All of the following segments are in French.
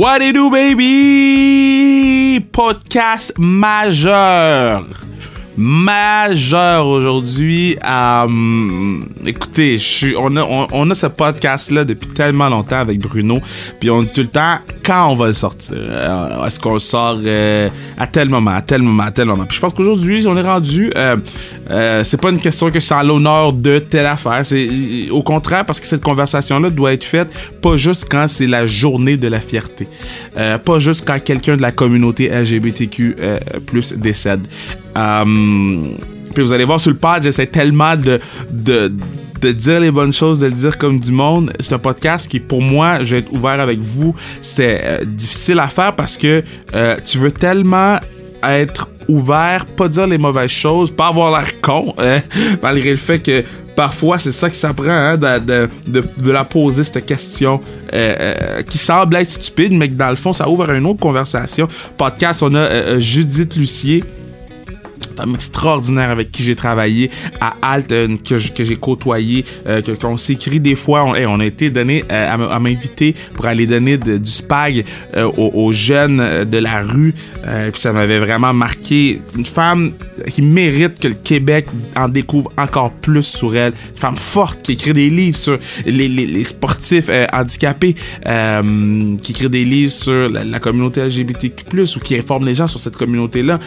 What it do, baby? Podcast majeur. Majeur aujourd'hui. Euh, écoutez, on, a, ce podcast-là depuis tellement longtemps avec Bruno. Puis on dit tout le temps quand on va le sortir? Euh, est-ce qu'on le sort euh, à tel moment, à tel moment, à tel moment? Puis je pense qu'aujourd'hui, on est rendu. c'est pas une question que c'est à l'honneur de telle affaire. C'est au contraire parce que cette conversation-là doit être faite pas juste quand c'est la journée de la fierté. pas juste quand quelqu'un de la communauté LGBTQ plus décède. Euh, puis vous allez voir sur le pad, j'essaie tellement de, de, de dire les bonnes choses, de le dire comme du monde. C'est un podcast qui, pour moi, je vais être ouvert avec vous. C'est euh, difficile à faire parce que euh, tu veux tellement être ouvert, pas dire les mauvaises choses, pas avoir l'air con, hein, malgré le fait que parfois c'est ça que ça prend hein, de, de, de, la poser cette question qui semble être stupide, mais que dans le fond ça ouvre une autre conversation. Podcast, on a Judith Lucier femme extraordinaire avec qui j'ai travaillé à Alt, euh, que, j'ai côtoyé, euh, qu'on s'écrit des fois. On, on a été donné euh, à, m'inviter pour aller donner du spag aux, jeunes de la rue. puis ça m'avait vraiment marqué. Une femme qui mérite que le Québec en découvre encore plus sur elle. Une femme forte qui écrit des livres sur les, les, sportifs handicapés, qui écrit des livres sur la, communauté LGBTQ+, ou qui informe les gens sur cette communauté-là,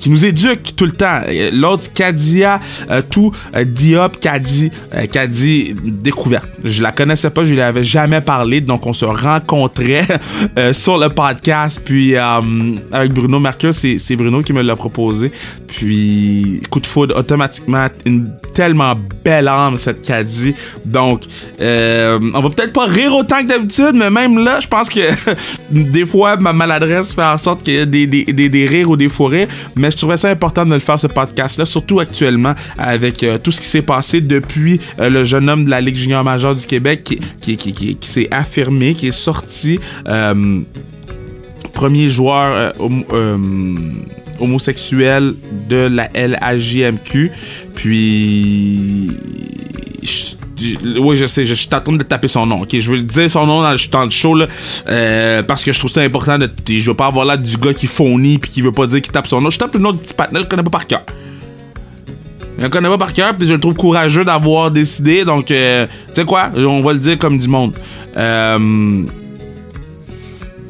qui nous éduque tout le temps. L'autre, Kadia, euh, tout, euh, Diop, Kadi, euh, Kadi, découverte. Je la connaissais pas, je lui avais jamais parlé, donc on se rencontrait sur le podcast. Puis avec Bruno Mercure, c'est Bruno qui me l'a proposé. Puis coup de foudre, automatiquement, une tellement belle âme cette Kadi. Donc, on va peut-être pas rire autant que d'habitude, mais même là, je pense que des fois ma maladresse fait en sorte qu'il y a des, des, des, des rires ou des faux rires, mais je trouvais ça important de le faire ce podcast-là, surtout actuellement avec euh, tout ce qui s'est passé depuis euh, le jeune homme de la Ligue junior majeure du Québec qui, qui, qui, qui s'est affirmé, qui est sorti. Euh, premier joueur homosexuel de la LAJMQ. Puis oui, je sais, je, suis en train de taper son nom. Ok, je veux dire son nom dans, le show euh, parce que je trouve ça important. De, je veux pas avoir là du gars qui fournit puis qui veut pas dire qu'il tape son nom. Je tape le nom du petit partenaire, je le connais pas par cœur. Je le connais pas par cœur, puis je le trouve courageux d'avoir décidé. Donc, euh, tu sais quoi, on va le dire comme du monde. Euh,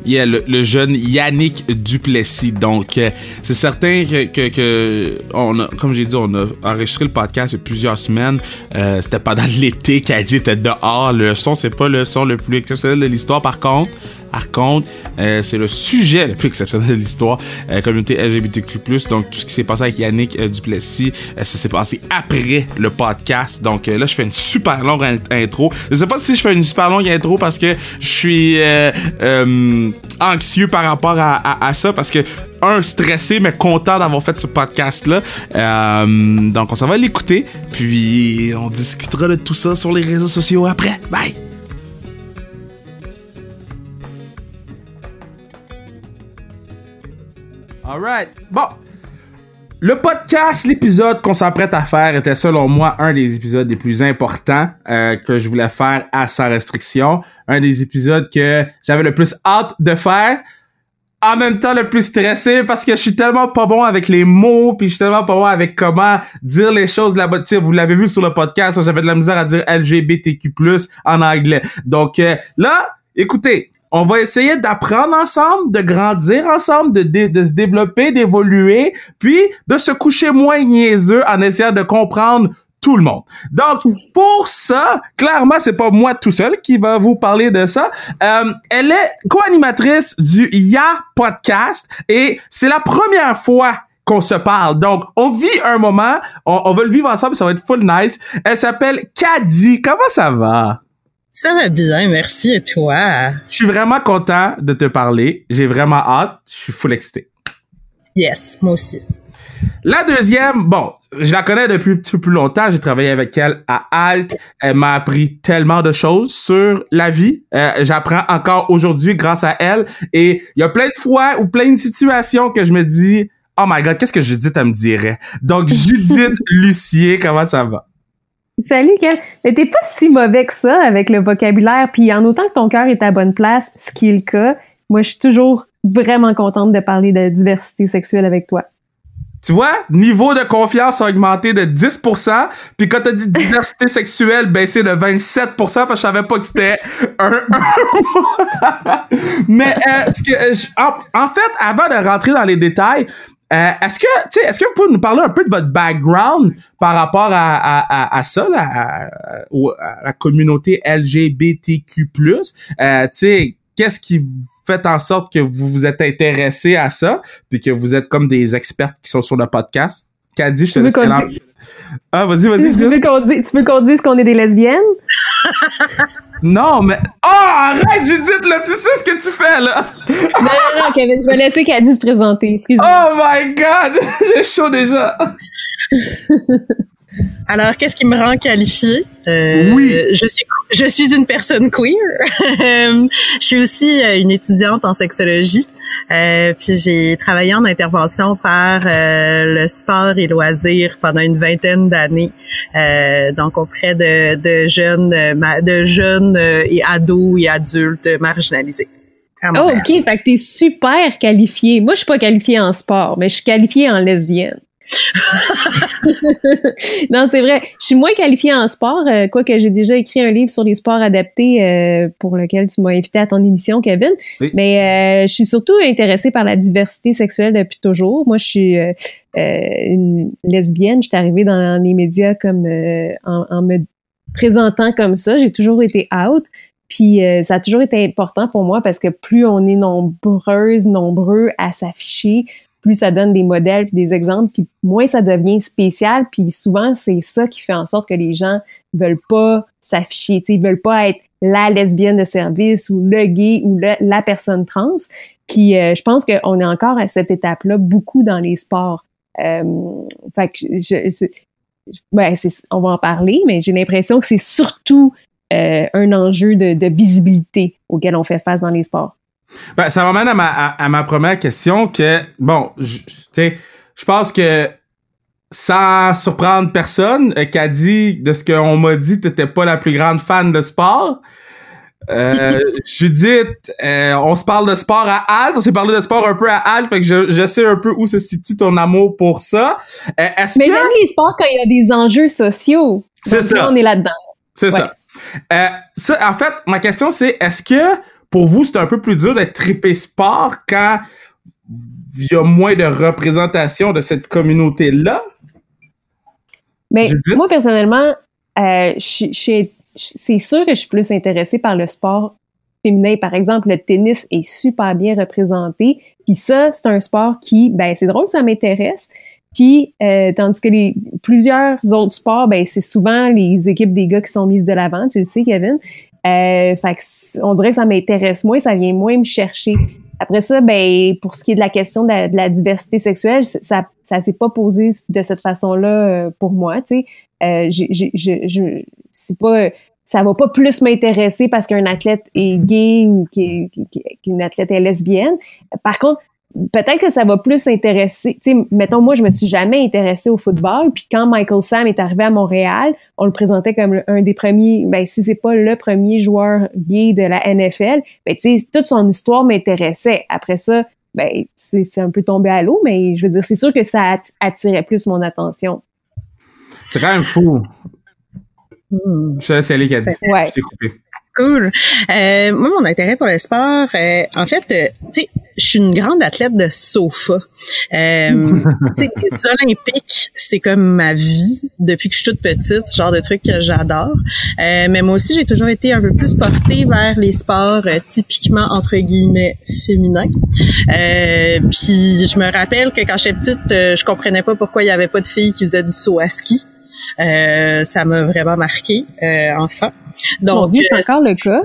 Yeah, le, jeune Yannick Duplessis. Donc, euh, c'est certain que, que, on a, comme j'ai dit, on a enregistré le podcast il y a plusieurs semaines. Euh, c'était pendant l'été qu'Adi était dehors. Le son, c'est pas le son le plus exceptionnel de l'histoire. Par contre, par contre, euh, c'est le sujet le plus exceptionnel de l'histoire, euh, communauté LGBTQ+. Donc, tout ce qui s'est passé avec Yannick euh, Duplessis, ça s'est passé après le podcast. Donc, là, je fais une super longue intro. Je sais pas si je fais une super longue intro parce que je suis anxieux par rapport à, à, ça parce que un stressé mais content d'avoir fait ce podcast là donc on s'en va l'écouter puis on discutera de tout ça sur les réseaux sociaux après bye Alright. Bon. Le podcast, l'épisode qu'on s'apprête à faire était selon moi un des épisodes les plus importants euh, que je voulais faire à sans restriction. Un des épisodes que j'avais le plus hâte de faire. En même temps, le plus stressé parce que je suis tellement pas bon avec les mots, puis je suis tellement pas bon avec comment dire les choses là-bas. Vous l'avez vu sur le podcast, j'avais de la misère à dire LGBTQ+, en anglais. Donc euh, là, écoutez, on va essayer d'apprendre ensemble, de grandir ensemble, de, se développer, d'évoluer, puis de se coucher moins niaiseux en essayant de comprendre tout le monde. Donc, pour ça, clairement, c'est pas moi tout seul qui va vous parler de ça. Euh, elle est co-animatrice du Ya Podcast et c'est la première fois qu'on se parle. Donc, on vit un moment, on, on va le vivre ensemble, ça va être full nice. Elle s'appelle Kadi. Comment ça va? Ça va bien, merci. Et toi? Je suis vraiment content de te parler. J'ai vraiment hâte. Je suis full excité. Yes, moi aussi. La deuxième, bon, je la connais depuis un petit peu plus longtemps. J'ai travaillé avec elle à Alt. Elle m'a appris tellement de choses sur la vie. Euh, j'apprends encore aujourd'hui grâce à elle. Et il y a plein de fois ou plein de situations que je me dis, oh my god, qu'est-ce que Judith, elle me dirait? Donc, Judith Lucier, comment ça va? Salut, Ken. Mais t'es pas si mauvais que ça avec le vocabulaire. Puis en autant que ton cœur est à bonne place, ce qui est le cas, moi, je suis toujours vraiment contente de parler de diversité sexuelle avec toi. Tu vois, niveau de confiance a augmenté de 10%, puis quand t'as dit diversité sexuelle, baissé de 27% parce que je savais pas que c'était un... Mais euh, que, en, fait, avant de rentrer dans les détails, euh, est-ce que, tu sais, est-ce que vous pouvez nous parler un peu de votre background par rapport à, à, à, ça, là, à, à, la communauté LGBTQ+. Euh, tu sais, qu'est-ce qui fait en sorte que vous vous êtes intéressé à ça, puis que vous êtes comme des experts qui sont sur le podcast? Dit, je te laisse Ah, vas-y, vas-y. Tu, veux qu'on dise, tu veux qu'on dise qu'on est des lesbiennes? non, mais. Oh, arrête, Judith, là, tu sais ce que tu fais, là! non, non, non, Kevin, je vais laisser Caddy se présenter. Excuse-moi. Oh my god! J'ai chaud déjà! Alors, qu'est-ce qui me rend qualifiée? Euh, oui. Je suis, je suis une personne queer. je suis aussi euh, une étudiante en sexologie. Euh, puis j'ai travaillé en intervention par euh, le sport et loisirs pendant une vingtaine d'années, euh, donc auprès de, de jeunes, de jeunes et ados et adultes marginalisés. Oh, ok, fait que t'es super qualifiée. Moi, je suis pas qualifiée en sport, mais je suis qualifiée en lesbienne. non, c'est vrai. Je suis moins qualifiée en sport, euh, quoique j'ai déjà écrit un livre sur les sports adaptés euh, pour lequel tu m'as invité à ton émission, Kevin. Mais euh, je suis surtout intéressée par la diversité sexuelle depuis toujours. Moi, je suis une lesbienne. Je suis arrivée dans les médias comme en, en, me présentant comme ça. J'ai toujours été out. Puis ça a toujours été important pour moi parce que plus on est nombreuses, nombreux à s'afficher, plus ça donne des modèles des exemples, puis moins ça devient spécial. Puis souvent, c'est ça qui fait en sorte que les gens veulent pas s'afficher, ils veulent pas être la lesbienne de service ou le gay ou la personne trans. Puis euh, je pense qu'on est encore à cette étape-là beaucoup dans les sports. Euh, fait que je, ben, on va en parler, mais j'ai l'impression que c'est surtout euh, un enjeu de visibilité auquel on fait face dans les sports. Ben, ça m'amène à ma, à, ma première question que, bon, tu sais, je pense que sans surprendre personne, euh, qu'a dit de ce qu'on m'a dit, t'étais pas la plus grande fan de sport. Euh, Judith, euh, on se parle de sport à Alt, on s'est parlé de sport un peu à Alt, fait que je, je sais un peu où se situe ton amour pour ça. Euh, Mais j'aime les sports quand il y a des enjeux sociaux. C'est ça. on est là-dedans. C'est ça. Euh, ça. En fait, ma question c'est, est-ce que pour vous, c'est un peu plus dur d'être trippé sport quand il y a moins de représentation de cette communauté-là? Mais moi, personnellement, euh, c'est sûr que je suis plus intéressée par le sport féminin. Par exemple, le tennis est super bien représenté. Puis ça, c'est un sport qui, ben, c'est drôle, ça m'intéresse. Puis, euh, tandis que les plusieurs autres sports, ben, c'est souvent les équipes des gars qui sont mises de l'avant, tu le sais, Kevin. Euh, fait on dirait que ça m'intéresse moins, ça vient moins me chercher. Après ça, ben pour ce qui est de la question de la, diversité sexuelle, ça ça s'est pas posé de cette façon-là euh, pour moi. Tu sais, euh, je, c'est pas ça va pas plus m'intéresser parce qu'un athlète est gay ou qu'une athlète est lesbienne. Par contre, peut-être que ça va plus intéresser. Tu sais, mettons, moi, je me suis jamais intéressée au football. Puis quand Michael Sam est arrivé à Montréal, on le présentait comme un des premiers, ben, si c'est pas le premier joueur gay de la NFL, ben, tu sais, toute son histoire m'intéressait. Après ça, ben, c'est un peu tombé à l'eau, mais je veux dire, c'est sûr que ça attirait plus mon attention. C'est quand même fou. Hmm. Je Cathy. Ouais. Je t'ai coupé. Cool. Euh, moi, mon intérêt pour le sport, euh, en fait, euh, tu sais, je suis une grande athlète de sofa. Euh, tu sais, les olympiques, c'est comme ma vie depuis que je suis toute petite, ce genre de truc que j'adore. Euh, mais moi aussi, j'ai toujours été un peu plus portée vers les sports typiquement entre guillemets féminins. puis je me rappelle que quand j'étais petite, je comprenais pas pourquoi il y avait pas de filles qui faisaient du saut à ski. Euh, ça m'a vraiment marqué, euh, enfant. Donc, Mon Dieu, c'est encore le cas.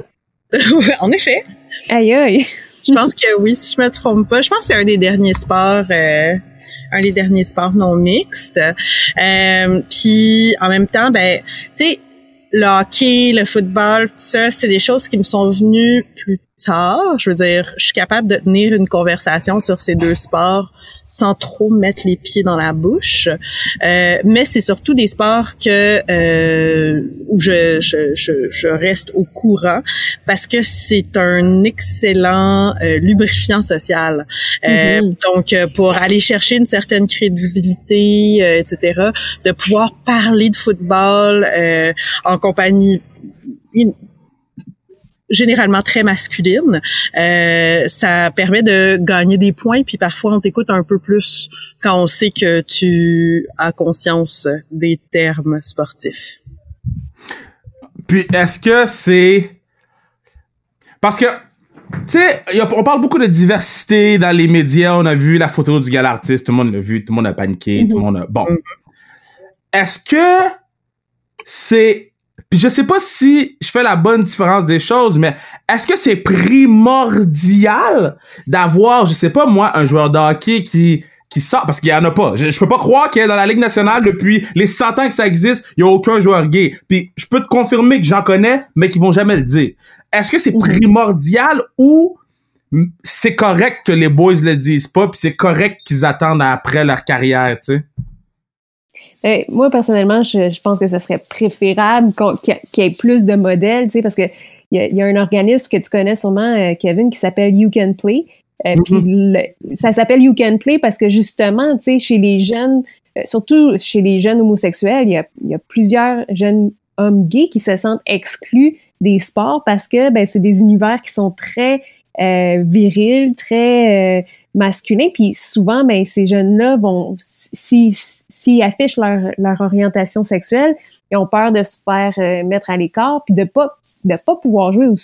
en effet. Aïe, aïe. je pense que oui, si je me trompe pas. Je pense que c'est un des derniers sports, euh, un des derniers sports non mixtes. Euh, puis, en même temps, ben, tu sais, le hockey, le football, tout ça, c'est des choses qui me sont venues plus tard. Je veux dire, je suis capable de tenir une conversation sur ces deux sports sans trop mettre les pieds dans la bouche. Euh, mais c'est surtout des sports que euh, où je, je, je, je, reste au courant parce que c'est un excellent euh, lubrifiant social. Euh, mm-hmm. Donc, euh, pour aller chercher une certaine crédibilité, etc., de pouvoir parler de football en compagnie généralement très masculine. Euh, ça permet de gagner des points, puis parfois on t'écoute un peu plus quand on sait que tu as conscience des termes sportifs. Puis est-ce que c'est parce que tu sais, on parle beaucoup de diversité dans les médias. On a vu la photo du gars artiste, tout le monde l'a vu, tout le monde a paniqué, tout le monde a... Bon. Mm-hmm. Est-ce que c'est puis je sais pas si je fais la bonne différence des choses, mais est-ce que c'est primordial d'avoir, je sais pas moi, un joueur de hockey qui qui sort? Parce qu'il y en a pas. Je, peux pas croire qu'il y a dans la Ligue nationale depuis les 100 ans que ça existe, il y a aucun joueur gay. Puis je peux te confirmer que j'en connais, mais qui vont jamais le dire. Est-ce que c'est primordial ou c'est correct que les boys le disent pas, puis c'est correct qu'ils attendent après leur carrière, tu sais? Euh, moi, personnellement, je, pense que ce serait préférable qu'il y, ait plus de modèles, tu sais, parce que il y, a un organisme que tu connais sûrement, euh, Kevin, qui s'appelle You Can Play. Euh, mm-hmm. ça s'appelle You Can Play parce que justement, tu sais, chez les jeunes, surtout chez les jeunes homosexuels, il y a, y a, plusieurs jeunes hommes gays qui se sentent exclus des sports parce que ben, c'est des univers qui sont très euh, viril, très euh, masculin. Puis souvent, ben, ces jeunes-là vont, s'ils si, affichent leur, leur orientation sexuelle, ils ont peur de se faire euh, mettre à l'écart, puis de pas de pas pouvoir jouer ou,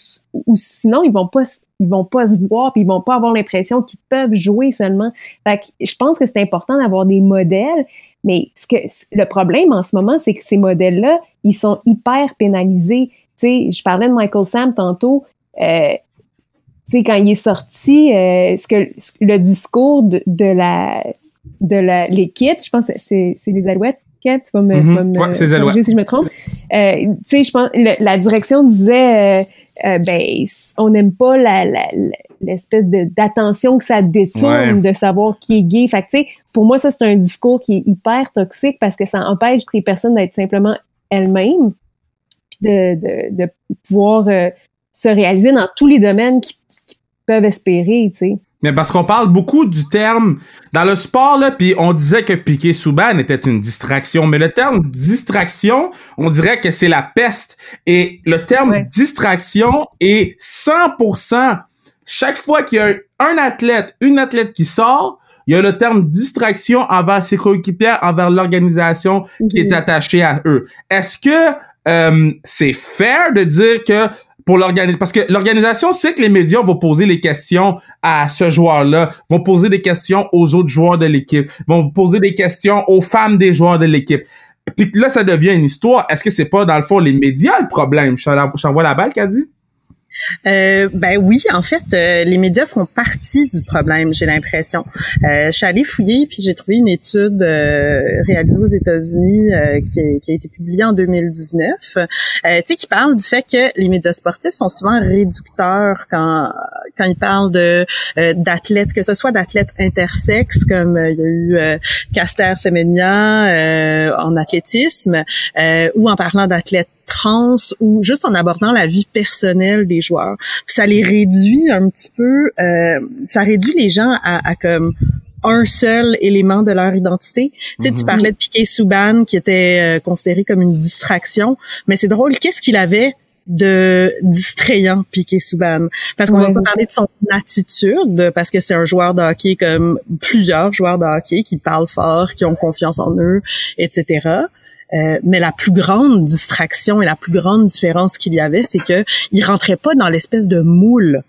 ou sinon ils vont pas ils vont pas se voir puis ils vont pas avoir l'impression qu'ils peuvent jouer seulement. Fait que je pense que c'est important d'avoir des modèles, mais ce que le problème en ce moment, c'est que ces modèles-là, ils sont hyper pénalisés. Tu sais, je parlais de Michael Sam tantôt. Euh, sais, quand il est sorti, euh, ce que le discours de, de la de l'équipe, je pense que c'est les Alouettes. tu vas me, tu vas mhm. me si je me trompe. Euh, tu sais, je pense la direction disait, euh, ben, on n'aime pas la, l'espèce de d'attention que ça détourne de savoir qui est gay. Fait tu sais, pour moi, ça c'est un discours qui est hyper toxique parce que ça empêche les personnes d'être simplement elles-mêmes, puis de, de, de pouvoir se réaliser dans tous les domaines qui peuvent espérer, tu sais. Mais parce qu'on parle beaucoup du terme dans le sport là, puis on disait que Piqué Souban était une distraction, mais le terme distraction, on dirait que c'est la peste. Et le terme distraction est 100%. Chaque fois qu'il y a un athlète, une athlète qui sort, il y a le terme distraction envers ses coéquipiers, envers l'organisation qui est attachée à eux. Est-ce que euh, c'est fair de dire que pour l'organisation parce que l'organisation sait que les médias vont poser les questions à ce joueur-là, vont poser des questions aux autres joueurs de l'équipe, vont poser des questions aux femmes des joueurs de l'équipe. Puis là, ça devient une histoire. Est-ce que c'est pas, dans le fond, les médias le problème? J'envoie la balle, dit? Euh, ben oui, en fait, euh, les médias font partie du problème, j'ai l'impression. Euh, je suis allée fouiller puis j'ai trouvé une étude euh, réalisée aux États-Unis qui, qui, a été publiée en 2019, tu sais, qui parle du fait que les médias sportifs sont souvent réducteurs quand quand ils parlent de d'athlètes, que ce soit d'athlètes intersexes comme il y a eu Caster Semenya en athlétisme, ou en parlant d'athlètes trans ou juste en abordant la vie personnelle des joueurs. ça les réduit un petit peu, euh, ça réduit les gens à, à comme un seul élément de leur identité. Tu sais, tu mhm. parlais de Piquet Souban qui était euh, considéré comme une distraction, mais c'est drôle, qu'est-ce qu'il avait de distrayant Piquet Souban parce qu'on va pas parler de son attitude parce que c'est un joueur de hockey comme plusieurs joueurs de hockey qui parlent fort, qui ont confiance en eux, etc. Euh, mais la plus grande distraction et la plus grande différence qu'il y avait, c'est que il rentrait pas dans l'espèce de moule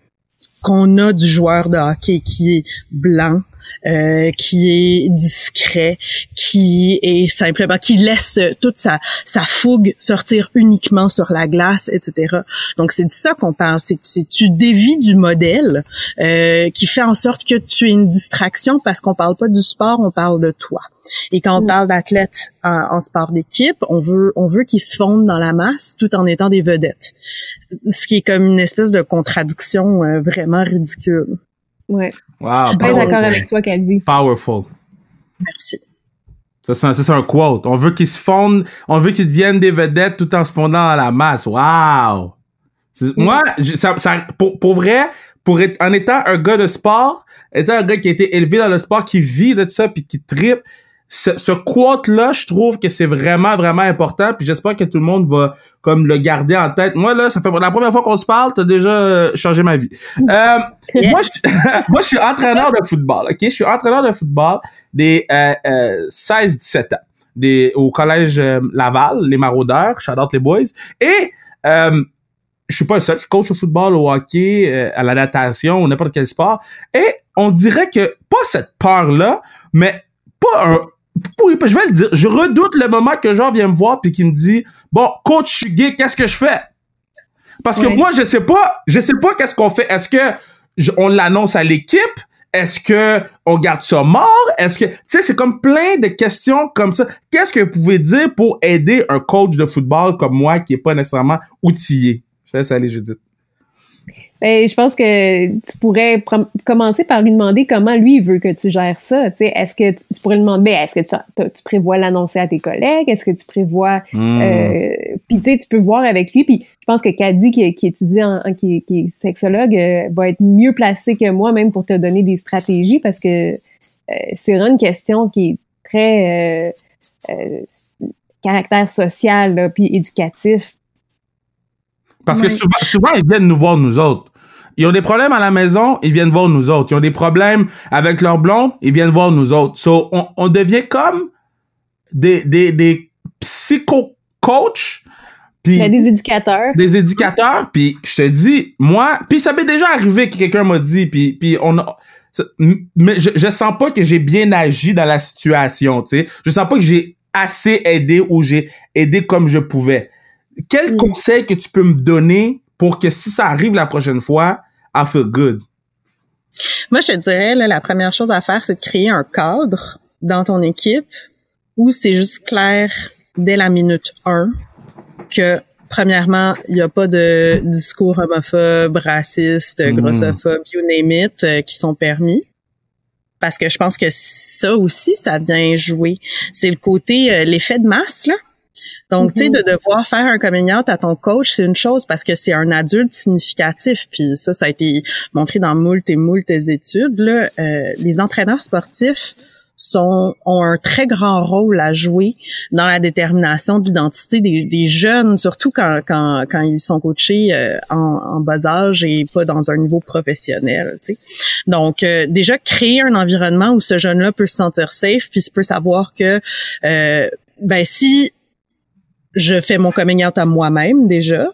qu'on a du joueur de hockey qui est blanc, euh, qui est discret, qui est simplement qui laisse toute sa sa fougue sortir uniquement sur la glace, etc. Donc c'est de ça qu'on parle. C'est tu dévis du modèle euh, qui fait en sorte que tu es une distraction parce qu'on parle pas du sport, on parle de toi. Et quand on mm. parle d'athlètes en, sport d'équipe, on veut on veut qu'ils se fondent dans la masse tout en étant des vedettes. Ce qui est comme une espèce de contradiction euh, vraiment ridicule. Ouais. Wow. Je suis bien d'accord avec toi, dit. Powerful. Merci. Ça, c'est un, quote. On veut qu'ils se fondent, on veut qu'ils deviennent des vedettes tout en se fondant dans la masse. Wow! Mm. Moi, ça, ça, pour, pour vrai, pour être, en étant un gars de sport, étant un gars qui a été élevé dans le sport, qui vit de ça, puis qui tripe, ce, ce quote-là, je trouve que c'est vraiment, vraiment important. Puis j'espère que tout le monde va comme le garder en tête. Moi, là, ça fait la première fois qu'on se parle, t'as déjà euh, changé ma vie. Euh, moi, je, moi, je suis entraîneur de football, OK? Je suis entraîneur de football des euh, 16-17 ans des, au collège euh, Laval, les maraudeurs, shout out les boys. Et euh, je suis pas le seul, je coach au football, au hockey, à la natation ou n'importe quel sport. Et on dirait que pas cette peur-là, mais pas un, je vais le dire. Je redoute le moment que Jean vient me voir puis qu'il me dit Bon, coach, je suis gay, qu'est-ce que je fais? Parce que moi, je sais pas, je sais pas qu'est-ce qu'on fait. Est-ce que on l'annonce à l'équipe? Est-ce que on garde ça mort? Est-ce que, tu sais, c'est comme plein de questions comme ça. Qu'est-ce que vous pouvez dire pour aider un coach de football comme moi qui est pas nécessairement outillé? Je laisse aller, Judith. Ben, je pense que tu pourrais commencer par lui demander comment lui veut que tu gères ça. Est-ce que tu, pourrais lui demander, ben, est-ce que tu, tu prévois l'annoncer à tes collègues? Est-ce que tu prévois... Hmm. Euh, puis tu sais, tu peux voir avec lui. Puis je pense que Caddy, qui, qui étudie, en, qui, qui, est sexologue, euh, va être mieux placé que moi même pour te donner des stratégies parce que euh, c'est vraiment une question qui est très caractère social là, puis éducatif. Parce que souvent, souvent, ils viennent nous voir, nous autres. Ils ont des problèmes à la maison, ils viennent voir nous autres. Ils ont des problèmes avec leur blonde, ils viennent voir nous autres. So, on, on devient comme des, des, des psycho-coachs. Puis, des éducateurs. Des éducateurs. Puis je te dis, moi, puis ça m'est déjà arrivé que quelqu'un m'a dit, puis, puis on a, mais je, je sens pas que j'ai bien agi dans la situation, tu sais. Je sens pas que j'ai assez aidé ou j'ai aidé comme je pouvais. Quel mm. conseil que tu peux me donner pour que si ça arrive la prochaine fois, I feel good? Moi, je te dirais, là, la première chose à faire, c'est de créer un cadre dans ton équipe où c'est juste clair dès la minute 1 que premièrement, il n'y a pas de discours homophobes, racistes, mm. grossophobes, you name it, euh, qui sont permis. Parce que je pense que ça aussi, ça vient jouer. C'est le côté, euh, l'effet de masse, là. Donc, tu sais, de mm-hmm. devoir faire un coming out à ton coach, c'est une chose parce que c'est un adulte significatif. Puis ça, ça a été montré dans moult et moult études. Là. Euh, les entraîneurs sportifs sont, ont un très grand rôle à jouer dans la détermination de l'identité des, des, jeunes, surtout quand, quand, quand ils sont coachés euh, en, en, bas âge et pas dans un niveau professionnel. Tu sais. Donc, euh, déjà, créer un environnement où ce jeune-là peut se sentir safe, puis peut savoir que ben si je fais mon coming out à moi-même déjà.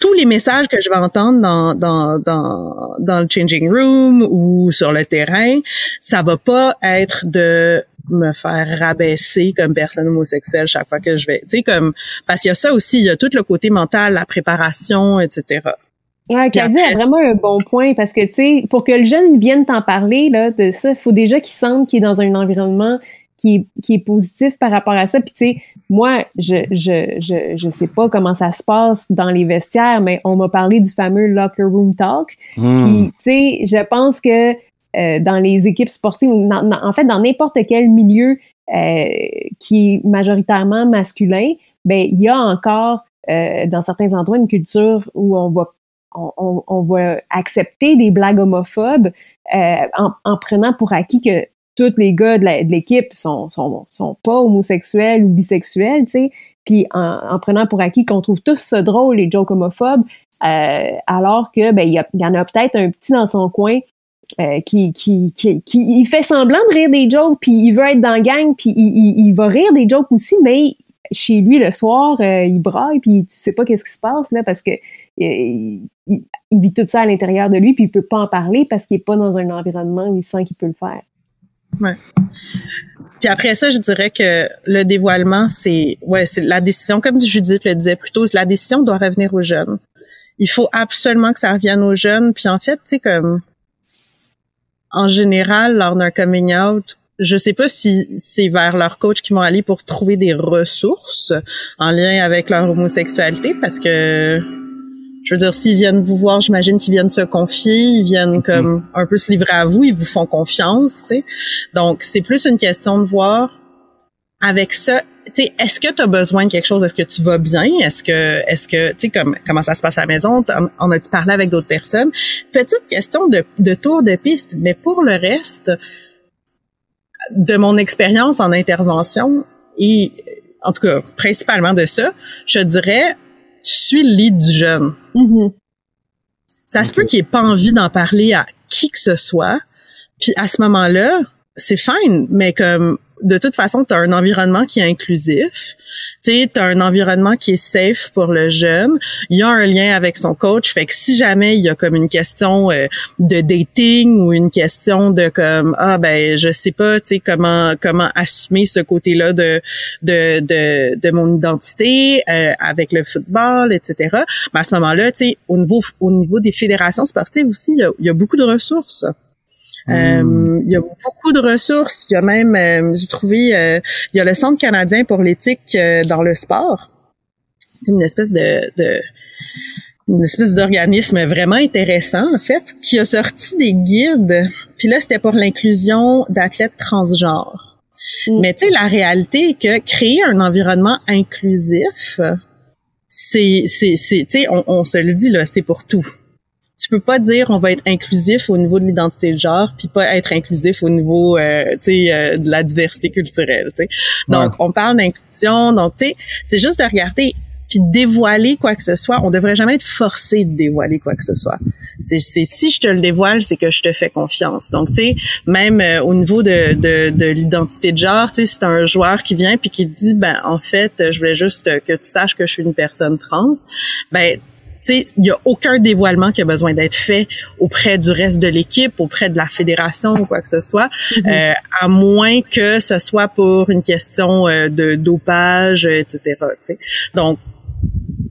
Tous les messages que je vais entendre dans, dans, dans, dans le changing room ou sur le terrain, ça va pas être de me faire rabaisser comme personne homosexuelle chaque fois que je vais, tu sais, comme, parce qu'il y a ça aussi, il y a tout le côté mental, la préparation, etc. Ouais, Claudie a vraiment un bon point parce que, tu sais, pour que le jeune vienne t'en parler, là, de ça, il faut déjà qu'il sente qu'il est dans un environnement qui est, qui est positif par rapport à ça. Puis, tu sais, moi, je, je, je, je sais pas comment ça se passe dans les vestiaires, mais on m'a parlé du fameux locker room talk. Hmm. Puis, tu sais, je pense que euh, dans les équipes sportives, en fait, dans n'importe quel milieu euh, qui est majoritairement masculin, ben il y a encore euh, dans certains endroits une culture où on va on, on, va accepter des blagues homophobes en, en, prenant pour acquis que tous les gars de l'équipe sont, sont, sont pas homosexuels ou bisexuels, tu sais, puis en, en, prenant pour acquis qu'on trouve tous ça drôle, les jokes homophobes, euh, alors que ben il y, en a peut-être un petit dans son coin euh, qui, qui, qui, qui, il fait semblant de rire des jokes, puis il veut être dans la gang, puis il, il, il, va rire des jokes aussi, mais chez lui le soir, il braille, puis tu sais pas qu'est-ce qui se passe là parce que il, vit tout ça à l'intérieur de lui, puis il peut pas en parler parce qu'il est pas dans un environnement où il sent qu'il peut le faire. Ouais. Puis après ça, je dirais que le dévoilement, c'est ouais, c'est la décision, comme Judith le disait plus tôt, la décision doit revenir aux jeunes. Il faut absolument que ça revienne aux jeunes. Puis en fait, tu sais, comme en général, lors d'un coming out, je sais pas si c'est vers leur coach qu'ils vont aller pour trouver des ressources en lien avec leur homosexualité, parce que je veux dire, s'ils viennent vous voir, j'imagine qu'ils viennent se confier, ils viennent mhm. comme un peu se livrer à vous, ils vous font confiance, tu sais. Donc, c'est plus une question de voir avec ça, tu sais, est-ce que tu as besoin de quelque chose? Est-ce que tu vas bien? Est-ce que, est-ce que, tu sais, comme, comment ça se passe à la maison? On a-tu parlé avec d'autres personnes? Petite question de, de tour de piste, mais pour le reste, de mon expérience en intervention et, en tout cas, principalement de ça, je dirais, tu suis le lead du jeune. Mm-hmm. Ça se peut qu'il ait pas envie d'en parler à qui que ce soit. Puis à ce moment-là, c'est fine, mais comme de toute façon, tu as un environnement qui est inclusif. Tu un environnement qui est safe pour le jeune. Il y a un lien avec son coach. Fait que si jamais il y a comme une question euh, de dating ou une question de comme ah ben je sais pas, tu sais comment comment assumer ce côté-là de, de de de mon identité euh, avec le football, etc. Mais à ce moment-là, tu sais au niveau au niveau des fédérations sportives aussi, il y a, il y a beaucoup de ressources. Euh, hmm. il y a beaucoup de ressources. Il y a même, euh, j'ai trouvé, euh, il y a le Centre canadien pour l'éthique dans le sport, une espèce de, de une espèce d'organisme vraiment intéressant en fait, qui a sorti des guides. Puis là, c'était pour l'inclusion d'athlètes transgenres. Hmm. Mais tu sais, la réalité est que créer un environnement inclusif, c'est, c'est, c'est, tu sais, on, on se le dit là, c'est pour tout tu peux pas dire on va être inclusif au niveau de l'identité de genre puis pas être inclusif au niveau euh, tu sais euh, de la diversité culturelle tu sais. Donc on parle d'inclusion donc tu sais c'est juste de regarder puis dévoiler quoi que ce soit. On devrait jamais être forcé de dévoiler quoi que ce soit. C'est c'est si je te le dévoile c'est que je te fais confiance. Donc tu sais même euh, au niveau de de, de l'identité de genre tu sais c'est un joueur qui vient puis qui dit ben en fait je voulais juste que tu saches que je suis une personne trans ben il y a aucun dévoilement qui a besoin d'être fait auprès du reste de l'équipe, auprès de la fédération ou quoi que ce soit, mm-hmm. euh, à moins que ce soit pour une question euh, de dopage, etc. Donc,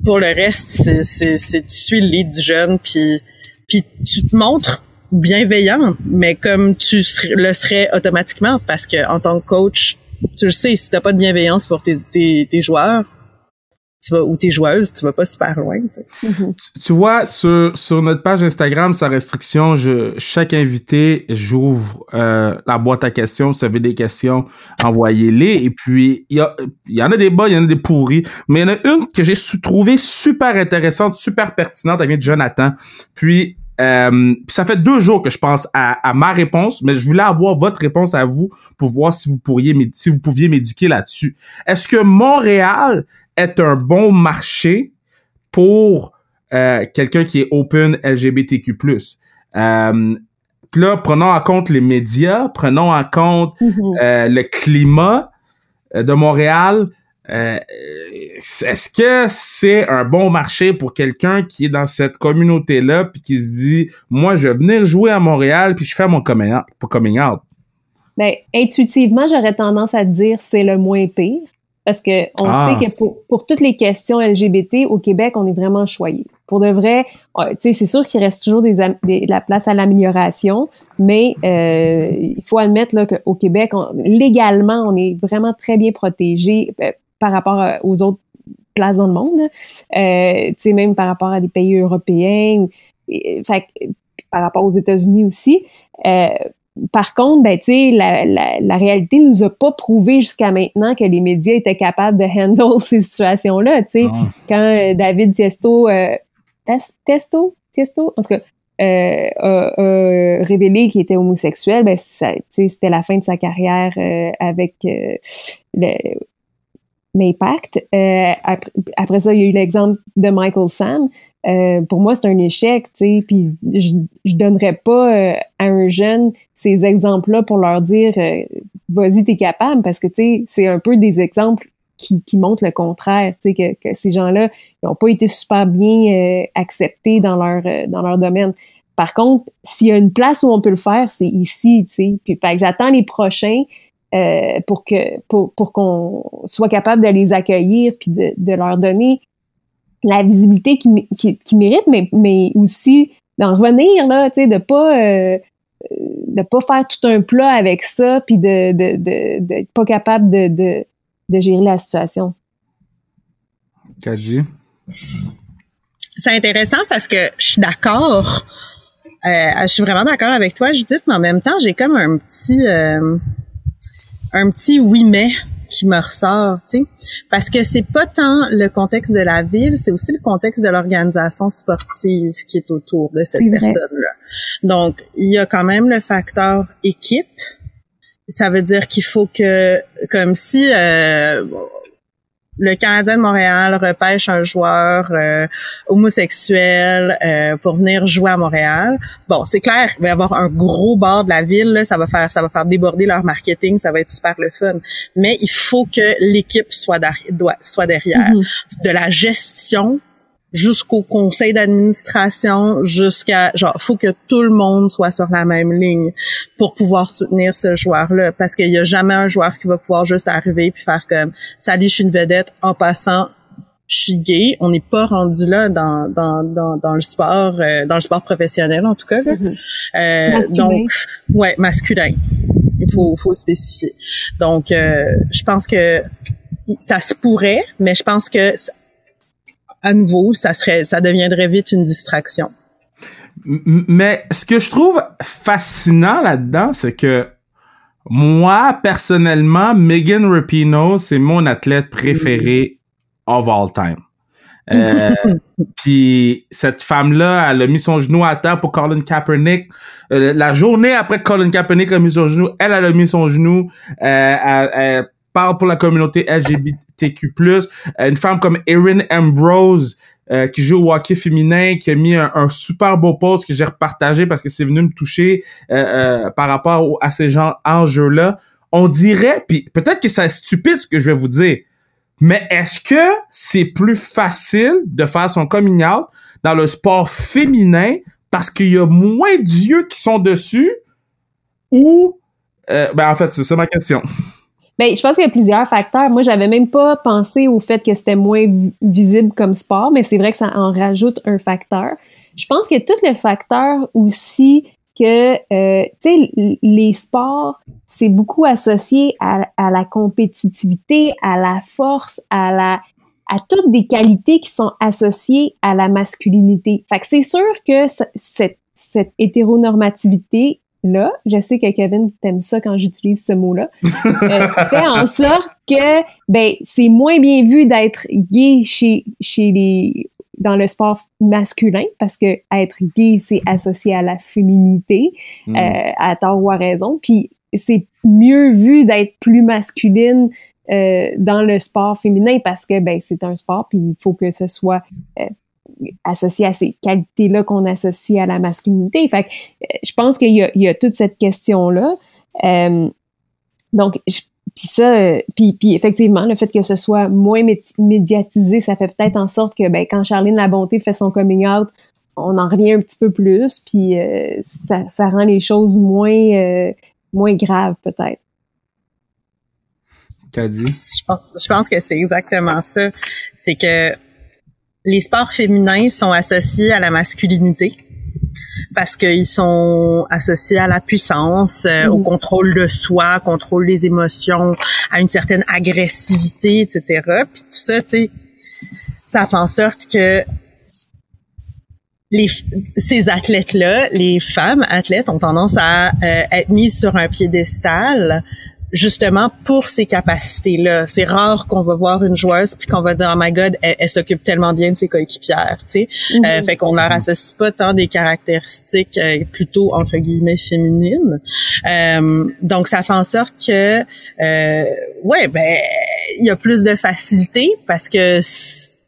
pour le reste, c'est tu suis le lead du jeune, puis puis tu te montres bienveillant, mais comme tu le serais automatiquement, parce que en tant que coach, tu le sais, si t'as pas de bienveillance pour tes, tes, tes joueurs, tu vas ou t'es joueuse, tu vas pas super loin. Mm-hmm. Tu, vois sur sur notre page Instagram, sa restriction, je chaque invité, j'ouvre euh, la boîte à questions. Si vous avez des questions, envoyez-les. Et puis il y a il y en a des bas, il y en a des pourris, mais il y en a une que j'ai trouvé super intéressante, super pertinente. Elle vient de Jonathan. Puis euh, ça fait deux jours que je pense à, à, ma réponse, mais je voulais avoir votre réponse à vous pour voir si vous pourriez si vous pouviez m'éduquer là-dessus. Est-ce que Montréal est un bon marché pour euh, quelqu'un qui est open LGBTQ+. Euh, là, prenons en compte les médias, prenons en compte mm-hmm. euh, le climat euh, de Montréal. Est-ce que c'est un bon marché pour quelqu'un qui est dans cette communauté-là puis qui se dit, moi, je vais venir jouer à Montréal puis je fais mon coming out? Coming out? Ben, intuitivement, j'aurais tendance à dire c'est le moins pire. Parce que on ah. sait que pour, pour, toutes les questions LGBT au Québec, on est vraiment choyé. Pour de vrai, sais, c'est sûr qu'il reste toujours des, de la place à l'amélioration, mais euh, il faut admettre là qu'au Québec, légalement, on est vraiment très bien protégé euh, par rapport euh, aux autres places dans le monde. Euh, tu sais, même par rapport à des pays européens, fait, par rapport aux États-Unis aussi. Par contre, ben, la, la, la réalité nous a pas prouvé jusqu'à maintenant que les médias étaient capables de handle ces situations-là. sais. Quand euh, David Tiesto, euh, Testo, Tiesto, en tout cas, euh, a, révélé qu'il était homosexuel, ben, c'était la fin de sa carrière euh, avec l'impact. Après, après, ça, il y a eu l'exemple de Michael Sam. Euh, pour moi, c'est un échec, tu sais, puis je, je donnerais pas euh, à un jeune ces exemples-là pour leur dire euh, vas-y, t'es capable, parce que, tu sais, c'est un peu des exemples qui, qui montrent le contraire, tu sais, que, que ces gens-là n'ont pas été super bien euh, acceptés dans leur, euh, dans leur domaine. Par contre, s'il y a une place où on peut le faire, c'est ici, tu sais. Puis, fait que j'attends les prochains euh, pour que pour, pour qu'on soit capable de les accueillir puis de, de leur donner la visibilité qu'ils qui, qui méritent, mais, mais aussi d'en revenir, là, tu sais, de pas euh, de pas faire tout un plat avec ça, puis de d'être de, de, pas capable de, de, de, gérer la situation. Qu'a dit? C'est intéressant parce que je suis d'accord. Euh, je suis vraiment d'accord avec toi, Judith, mais en même temps, j'ai comme un petit euh, un petit oui mais qui me ressort, tu sais, parce que c'est pas tant le contexte de la ville, c'est aussi le contexte de l'organisation sportive qui est autour de cette personne-là. Donc, il y a quand même le facteur équipe. Ça veut dire qu'il faut que, comme si euh, le Canadien de Montréal repêche un joueur euh, homosexuel euh, pour venir jouer à Montréal. Bon, c'est clair, il va y avoir un gros bord de la ville, ça va faire ça va faire déborder leur marketing, ça va être super le fun. Mais il faut que l'équipe soit, soit derrière. Mm-hmm. De la gestion jusqu'au conseil d'administration, jusqu'à genre faut que tout le monde soit sur la même ligne pour pouvoir soutenir ce joueur-là. Parce qu'il y a jamais un joueur qui va pouvoir juste arriver puis faire comme salut je suis une vedette en passant je suis gay. On n'est pas rendu là dans dans dans, dans le sport euh, dans le sport professionnel en tout cas là. Mm-hmm. euh, donc ouais masculin. Il faut faut spécifier. Donc euh, je pense que ça se pourrait mais je pense que à nouveau, ça serait, ça deviendrait vite une distraction. Mais ce que je trouve fascinant là-dedans, c'est que moi, personnellement, Megan Rapinoe, c'est mon athlète préféré of all time. Euh, puis cette femme-là, elle a mis son genou à terre pour Colin Kaepernick. Euh, la journée après que Colin Kaepernick a mis son genou, elle, elle a mis son genou. Euh, elle, parle pour la communauté LGBTQ+. Euh, une femme comme Erin Ambrose, euh, qui joue au hockey féminin, qui a mis un, super beau post que j'ai repartagé parce que c'est venu me toucher euh, par rapport à ces gens enjeux-là. On dirait, puis peut-être que c'est stupide ce que je vais vous dire, mais est-ce que c'est plus facile de faire son coming out dans le sport féminin parce qu'il y a moins d'yeux qui sont dessus ou ben en fait c'est ça ma question. Ben, je pense qu'il y a plusieurs facteurs. Moi, j'avais même pas pensé au fait que c'était moins visible comme sport, mais c'est vrai que ça en rajoute un facteur. Je pense a tout le facteur aussi que, euh, tu sais, les sports, c'est beaucoup associé à, à, la compétitivité, à la force, à la à toutes des qualités qui sont associées à la masculinité. Fait que c'est sûr que cette, cette hétéronormativité là, je sais que Kevin t'aime ça quand j'utilise ce mot-là, euh, fait en sorte que ben c'est moins bien vu d'être gay chez chez les dans le sport masculin parce que être gay c'est associé à la féminité mm. euh, à tort ou à raison puis c'est mieux vu d'être plus masculine euh, dans le sport féminin parce que ben c'est un sport puis il faut que ce soit euh, associé à ces qualités-là qu'on associe à la masculinité. Fait que, euh, je pense qu'il y, y a, toute cette question-là. Euh, donc, puis ça, euh, puis, puis effectivement, le fait que ce soit moins médiatisé, ça fait peut-être en sorte que ben, quand Charline La Bonté fait son coming out, on en revient un petit peu plus, puis ça, ça, rend les choses moins, moins graves peut-être. Qu'a dit? Je pense, je pense que c'est exactement ça. C'est que les sports féminins sont associés à la masculinité parce qu'ils sont associés à la puissance, euh, au mm. contrôle de soi, contrôle des émotions, à une certaine agressivité, etc. Puis tout ça, tu sais, ça fait en sorte que les, ces athlètes-là, les femmes athlètes, ont tendance à euh, être mises sur un piédestal justement pour ces capacités-là. C'est rare qu'on va voir une joueuse puis qu'on va dire oh my god, elle, s'occupe tellement bien de ses coéquipières, tu sais. Mm-hmm. euh, fait qu'on leur associe pas tant des caractéristiques euh, plutôt entre guillemets féminines. Euh, donc ça fait en sorte que euh, ouais ben il y a plus de facilité parce que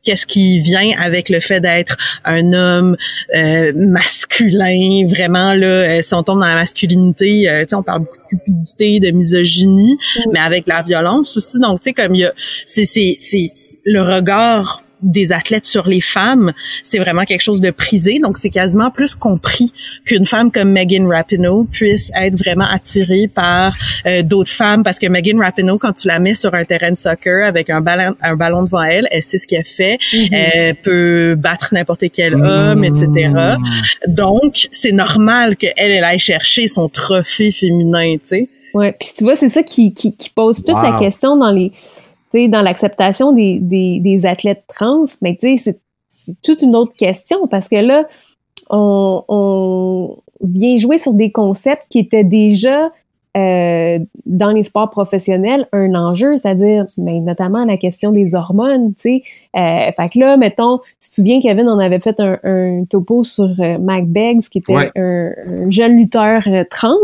qu'est-ce qui vient avec le fait d'être un homme euh, masculin, vraiment là, euh, si on tombe dans la masculinité, euh, tu sais, on parle beaucoup de cupidité, de misogynie, mais avec la violence aussi. Donc, tu sais, comme il y a, c'est, c'est, c'est le regard des athlètes sur les femmes, c'est vraiment quelque chose de prisé. Donc, c'est quasiment plus compris qu'une femme comme Megan Rapinoe puisse être vraiment attirée par euh, d'autres femmes parce que Megan Rapinoe, quand tu la mets sur un terrain de soccer avec un ballon, un ballon devant elle, elle sait ce qu'elle fait. Mm-hmm. Elle peut battre n'importe quel homme, etc. Donc, c'est normal qu'elle, elle aille chercher son trophée féminin, tu sais. Ouais, puis tu vois, c'est ça qui, qui, pose toute la question dans les dans l'acceptation des, des, athlètes trans, mais tu sais, c'est toute une autre question parce que là, on, vient jouer sur des concepts qui étaient déjà euh, dans les sports professionnels un enjeu, c'est-à-dire mais ben, notamment la question des hormones, tu sais. Euh, fait que là, mettons, si tu te souviens, Kevin, on avait fait un, topo sur euh, Mac Beggs, qui était un, jeune lutteur trans,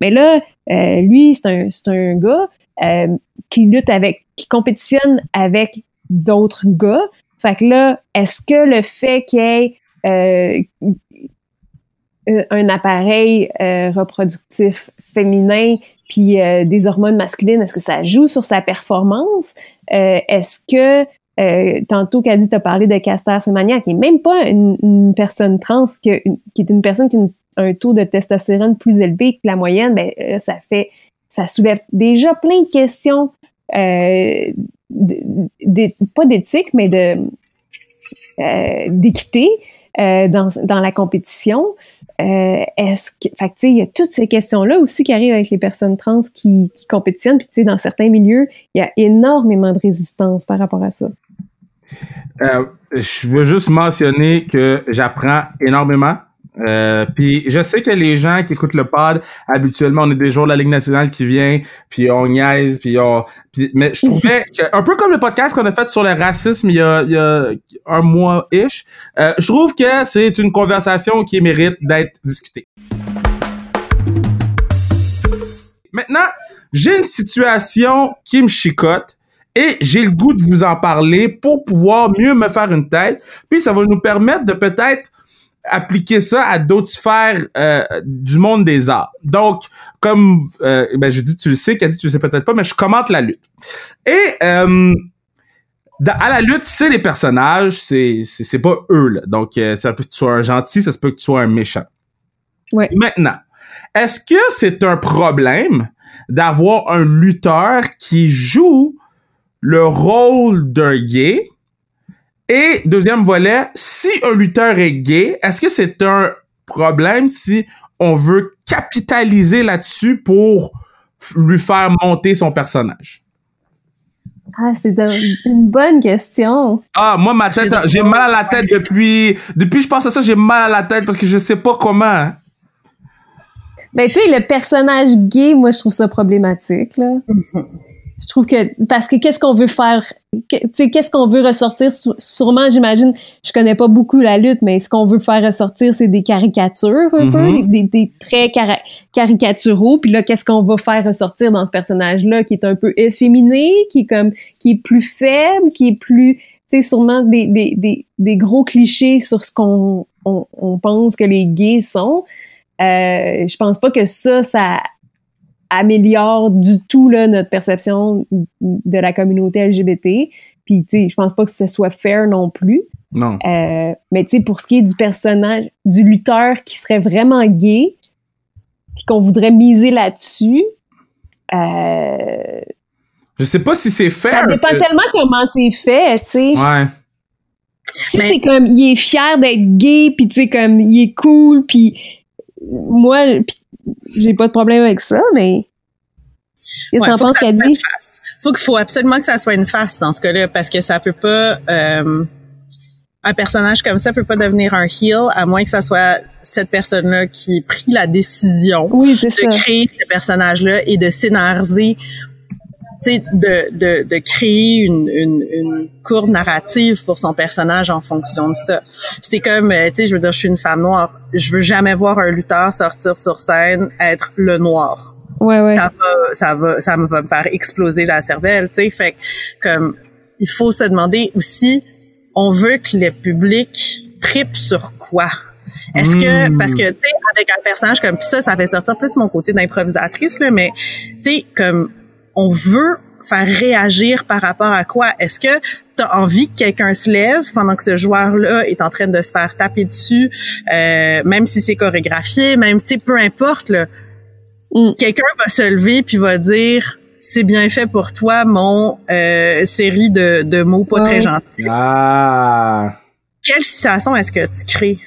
mais là, lui, c'est un, un gars qui lutte avec qui compétitionne avec d'autres gars. Fait que là, est-ce que le fait qu'il y ait euh, euh, un appareil euh, reproductif féminin puis des hormones masculines, est-ce que ça joue sur sa performance? est-ce que tantôt qu'Adi t'a parlé de Caster Semania, qui est même pas une, personne trans, qui est une personne qui a un taux de testostérone plus élevé que la moyenne, ben ça fait ça soulève déjà plein de questions euh, pas d'éthique, mais euh, d'équité euh, dans, la compétition. Est-ce que, fait il y a toutes ces questions-là aussi qui arrivent avec les personnes trans qui, qui compétitionnent. Puis, tu sais, dans certains milieux, il y a énormément de résistance par rapport à ça. je veux juste mentionner que j'apprends énormément euh, puis je sais que les gens qui écoutent le pod, habituellement, on est des jours de la Ligue nationale qui vient, puis on niaise, puis on... mais je trouvais que, un peu comme le podcast qu'on a fait sur le racisme il y a, il y a un mois-ish, euh, je trouve que c'est une conversation qui mérite d'être discutée. Maintenant, j'ai une situation qui me chicote et j'ai le goût de vous en parler pour pouvoir mieux me faire une tête. Puis ça va nous permettre de peut-être appliquer ça à d'autres sphères euh, du monde des arts. Donc, comme euh, ben, je dis, tu le sais, dit tu le sais peut-être pas, mais je commente la lutte. Et euh, à la lutte, c'est les personnages, c'est c'est pas eux là. Donc, ça peut que tu sois un gentil, ça se peut que tu sois un méchant. Ouais. Maintenant, est-ce que c'est un problème d'avoir un lutteur qui joue le rôle d'un gay? Et deuxième volet, si un lutteur est gay, est-ce que c'est un problème si on veut capitaliser là-dessus pour lui faire monter son personnage? Ah, c'est une bonne question. Ah, moi, ma tête, j'ai mal à la tête depuis, depuis je pense à ça, j'ai mal à la tête parce que je sais pas comment. Mais ben, tu sais, le personnage gay, moi, je trouve ça problématique, là. Je trouve que parce que qu'est-ce qu'on veut faire? Tu sais qu'est-ce qu'on veut ressortir? Sûrement j'imagine je connais pas beaucoup la lutte mais ce qu'on veut faire ressortir c'est des caricatures un peu mm-hmm. des, des, traits caricaturaux. Puis là qu'est-ce qu'on va faire ressortir dans ce personnage là qui est un peu efféminé qui est comme qui est plus faible qui est plus tu sais sûrement des, des, des, des, gros clichés sur ce qu'on on, on pense que les gays sont. Euh, je pense pas que ça ça améliore du tout là, notre perception de la communauté LGBT. Puis, tu sais, je pense pas que ce soit fair non plus. Non. Euh, mais tu sais, pour ce qui est du personnage, du lutteur qui serait vraiment gay, puis qu'on voudrait miser là-dessus, euh, je sais pas si c'est fair. Ça dépend tellement comment c'est fait, tu sais. Ouais. Si c'est comme, il est fier d'être gay, puis tu sais, comme, il est cool, puis moi, j'ai pas de problème avec ça, mais qu'est-ce que pense qu'elle dit? Faut qu'il faut absolument que ça soit une face dans ce cas-là, parce que ça peut pas euh, un personnage comme ça peut pas devenir un heel à moins que ça soit cette personne-là qui ait pris la décision de créer ce personnage-là et de scénariser de, de, de créer une, une, une, courbe narrative pour son personnage en fonction de ça. C'est comme, euh, tu sais, je veux dire, je suis une femme noire. Je veux jamais voir un lutteur sortir sur scène être le noir. Ouais, ouais. Ça va, ça va, ça va me faire exploser la cervelle, tu sais. Fait comme, il faut se demander aussi on veut que le public tripe sur quoi? Est-ce que hmm. parce que tu sais avec un personnage comme ça, ça fait sortir plus mon côté d'improvisatrice là, mais tu sais comme on veut faire réagir par rapport à quoi? Est-ce que tu as envie que quelqu'un se lève pendant que ce joueur-là est en train de se faire taper dessus, euh, même si c'est chorégraphié, même si peu importe là, hmm. quelqu'un va se lever puis va dire c'est bien fait pour toi mon euh, série de, de mots pas très gentils. Ah. Quelle situation est-ce que tu crées?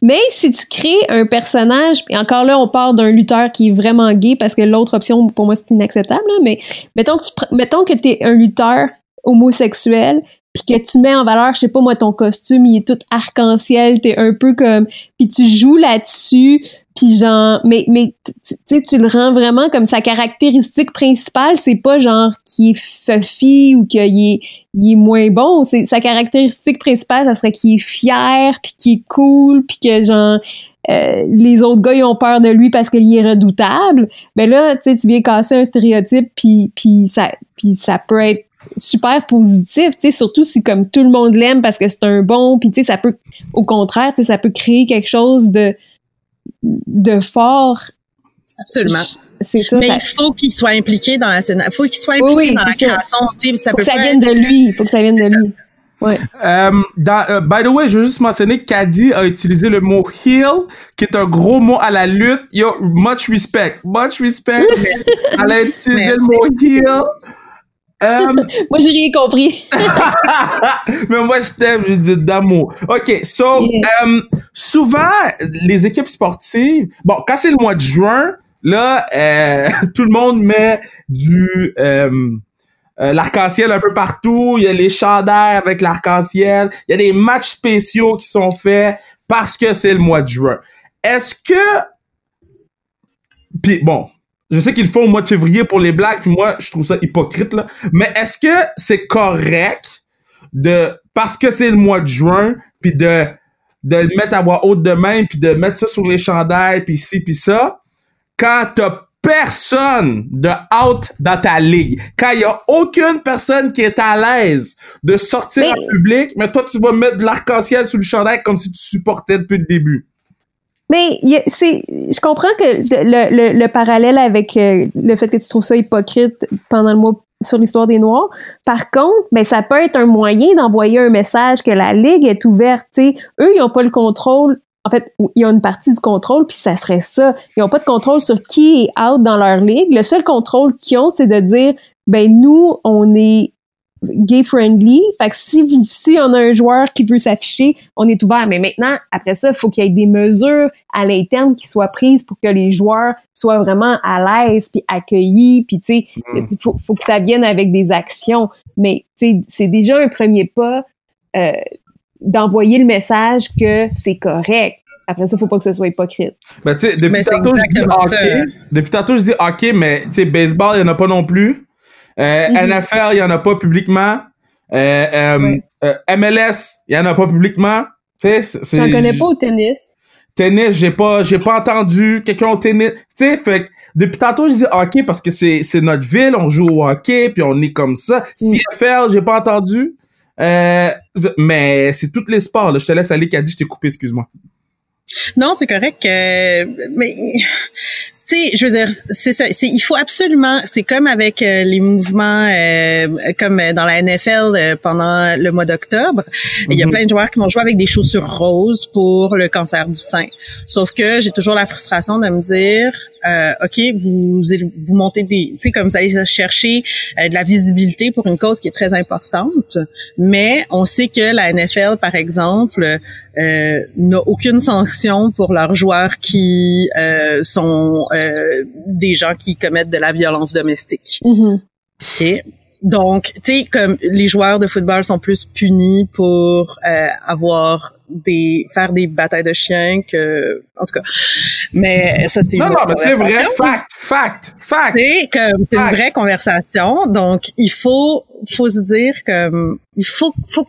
Mais si tu crées un personnage, et encore là, on part d'un lutteur qui est vraiment gay parce que l'autre option, pour moi, c'est inacceptable, mais mettons que tu es un lutteur homosexuel, puis que tu mets en valeur, je sais pas moi, ton costume, il est tout arc-en-ciel, t'es un peu comme, puis tu joues là-dessus, puis genre, mais, mais tu sais, tu le rends vraiment comme sa caractéristique principale, c'est pas genre qu'il est fuffy ou qu'il est, il est moins bon. C'est sa caractéristique principale, ça serait qu'il est fier, puis qu'il est cool, puis que genre euh, les autres gars ils ont peur de lui parce qu'il est redoutable. Ben là, tu sais, tu viens casser un stéréotype, puis puis ça, puis ça peut être super positif, tu sais, surtout si comme tout le monde l'aime parce que c'est un bon, puis tu sais, ça peut, au contraire, tu sais, ça peut créer quelque chose de de fort. Absolument. C'est ça. Mais il faut qu'il soit impliqué dans la scène. Il faut qu'il soit impliqué dans la création. Il faut que ça vienne de lui. Il faut que ça vienne de lui. Ouais. Euh, dans, euh, by the way, je veux juste mentionner qu'Adi a utilisé le mot heal, qui est un gros mot à la lutte. Yo, much respect. Much respect. Elle a utilisé le mot heal. Euh, moi, j'ai rien compris. Mais moi, je t'aime, j'ai dit d'amour. OK, so, um, souvent, les équipes sportives, bon, quand c'est le mois de juin, là, euh, tout le monde met du... Euh, l'arc-en-ciel un peu partout, il y a les chandails avec l'arc-en-ciel, il y a des matchs spéciaux qui sont faits parce que c'est le mois de juin. Est-ce que puis bon, je sais qu'ils le font au mois de février pour les blagues, puis moi, je trouve ça hypocrite, là. Mais est-ce que c'est correct de, parce que c'est le mois de juin, puis de, de le mettre à voix haute de même, puis de mettre ça sur les chandails, puis ci, puis ça, quand t'as personne de out dans ta ligue, quand il y a aucune personne qui est à l'aise de sortir en public, mais toi, tu vas mettre de l'arc-en-ciel sur le chandail comme si tu supportais depuis le début. Mais c'est, je comprends que le, le, parallèle avec euh, le fait que tu trouves ça hypocrite pendant le mois sur l'histoire des Noirs. Par contre, ben, ça peut être un moyen d'envoyer un message que la Ligue est ouverte. Eux, ils n'ont pas le contrôle. En fait, ils ont une partie du contrôle, puis ça serait ça. Ils n'ont pas de contrôle sur qui est out dans leur ligue. Le seul contrôle qu'ils ont, c'est de dire, ben nous, on est gay friendly. Fait que si, si on a un joueur qui veut s'afficher, on est ouvert. Mais maintenant, après ça, il faut qu'il y ait des mesures à l'interne qui soient prises pour que les joueurs soient vraiment à l'aise puis accueillis. Puis tu sais, il mm. faut, faut que ça vienne avec des actions. Mais tu sais, c'est déjà un premier pas euh, d'envoyer le message que c'est correct. Après ça, faut pas que ce soit hypocrite. Ben, tu sais, depuis, tantôt, je dis hockey. Depuis tantôt, je dis OK, mais tu sais, baseball, il n'y en a pas non plus. Euh, mhm. NFL, il y en a pas publiquement. Euh, euh, euh MLS, il y en a pas publiquement. Tu sais, J'en connais pas au tennis? Tennis, j'ai pas, j'ai pas entendu quelqu'un au tennis. Tu sais, fait depuis tantôt, je dis hockey parce que c'est, c'est notre ville, on joue au hockey, puis on est comme ça. Mm. CFL, j'ai pas entendu. Euh, mais c'est tous les sports. Là. Je te laisse aller, dit je t'ai coupé, excuse-moi. Non, c'est correct. mais je veux dire, c'est ça. il faut absolument. C'est comme avec euh, les mouvements, euh, comme dans la NFL euh, pendant le mois d'octobre. Il y a mhm. plein de joueurs qui vont jouer avec des chaussures roses pour le cancer du sein. Sauf que j'ai toujours la frustration de me dire, euh, OK, vous, vous montez des, tu sais, comme vous allez chercher euh, de la visibilité pour une cause qui est très importante, mais on sait que la NFL, par exemple, euh, n'a aucune sanction pour leurs joueurs qui euh, sont euh, des gens qui commettent de la violence domestique. Mm-hmm. OK? Donc, tu sais, comme les joueurs de football sont plus punis pour euh, avoir des faire des batailles de chiens que en tout cas mais ça c'est non non mais c'est vrai fact fact fact c'est comme c'est une vraie conversation donc il faut faut se dire que il faut faut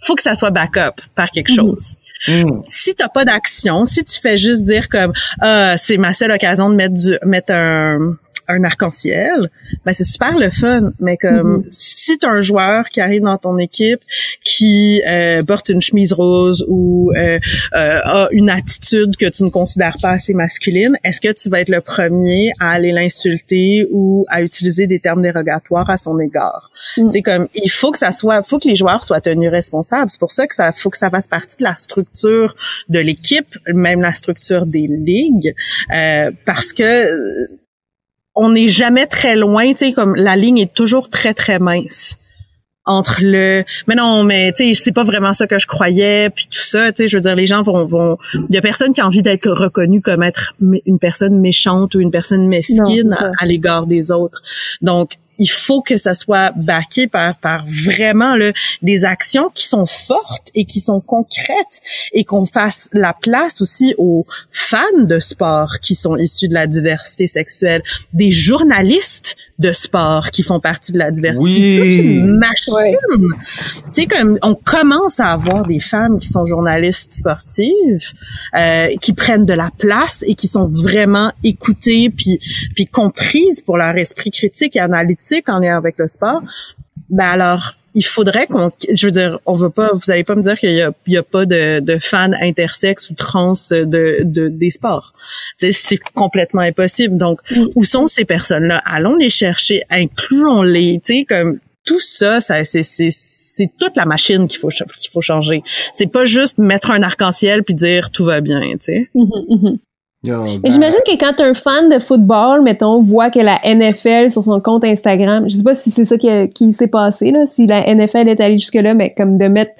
faut que ça soit backup par quelque mhm. chose mm. Si t'as pas d'action, si tu fais juste dire comme ah c'est ma seule occasion de mettre du mettre un un arc-en-ciel, ben c'est super le fun. Mais comme mm-hmm. si t'as un joueur qui arrive dans ton équipe qui euh, porte une chemise rose ou euh, euh, a une attitude que tu ne considères pas assez masculine, est-ce que tu vas être le premier à aller l'insulter ou à utiliser des termes dérogatoires à son égard? C'est mm. comme il faut que ça soit, faut que les joueurs soient tenus responsables. C'est pour ça que ça faut que ça fasse partie de la structure de l'équipe, même la structure des ligues, euh, parce que on n'est jamais très loin, tu sais, comme la ligne est toujours très très mince entre le mais non mais tu sais c'est pas vraiment ça que je croyais puis tout ça tu sais je veux dire les gens vont vont il y a personne qui a envie d'être reconnu comme être une personne méchante ou une personne mesquine à l'égard des autres. Donc il faut que ça soit backé par par vraiment là, des actions qui sont fortes et qui sont concrètes et qu'on fasse la place aussi aux fans de sport qui sont issus de la diversité sexuelle, des journalistes de sport qui font partie de la diversité. Oui. machine. Tu sais, comme on commence à avoir des femmes qui sont journalistes sportives, euh, qui prennent de la place et qui sont vraiment écoutées puis puis comprises pour leur esprit critique et analytique en lien avec le sport. Ben alors il faudrait qu'on, je veux dire, on veut pas, vous allez pas me dire qu'il y a, il y a pas de, de fans intersexes ou trans de, de des sports. C'est complètement impossible. Donc, où sont ces personnes-là? Allons les chercher, incluons-les. Tu sais, comme tout ça, ça c'est c'est toute la machine qu'il faut qu'il faut changer. C'est pas juste mettre un arc-en-ciel puis dire tout va bien. Tu sais. Mm-hmm, mm-hmm. Mais ben, j'imagine que quand un fan de football, mettons, voit que la NFL sur son compte Instagram, je sais pas si c'est ça qui, qui s'est passé, là, si la NFL est allée jusque-là, mais comme de mettre,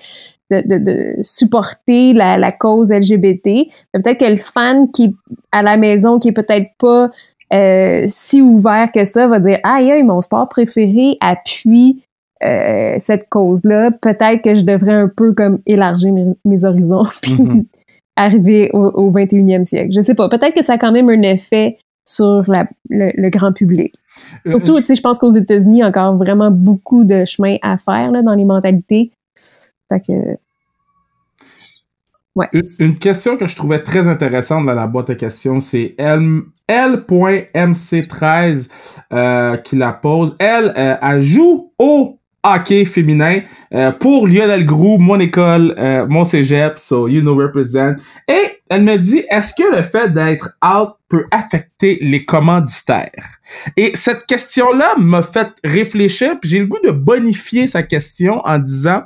de, de, de supporter la, la, cause LGBT, peut-être que le fan qui à la maison, qui est peut-être pas euh, si ouvert que ça, va dire Aïe, aïe, mon sport préféré appuie euh, cette cause-là. Peut-être que je devrais un peu comme élargir mes, horizons. Puis mm-hmm arriver au, 21e siècle. Je sais pas. Peut-être que ça a quand même un effet sur le, grand public. Euh, Surtout, tu sais, je pense qu'aux États-Unis, il y a encore vraiment beaucoup de chemin à faire là, dans les mentalités. Fait que. Ouais. Une, question que je trouvais très intéressante dans la boîte à questions, c'est L.MC13 euh, qui la pose. Elle, euh, elle joue au hockey féminin euh, pour Lionel Grou, mon école, euh, mon cégep, so you know represent. Et elle me dit, est-ce que le fait d'être out peut affecter les commanditaires? Et cette question-là m'a fait réfléchir, puis j'ai le goût de bonifier sa question en disant,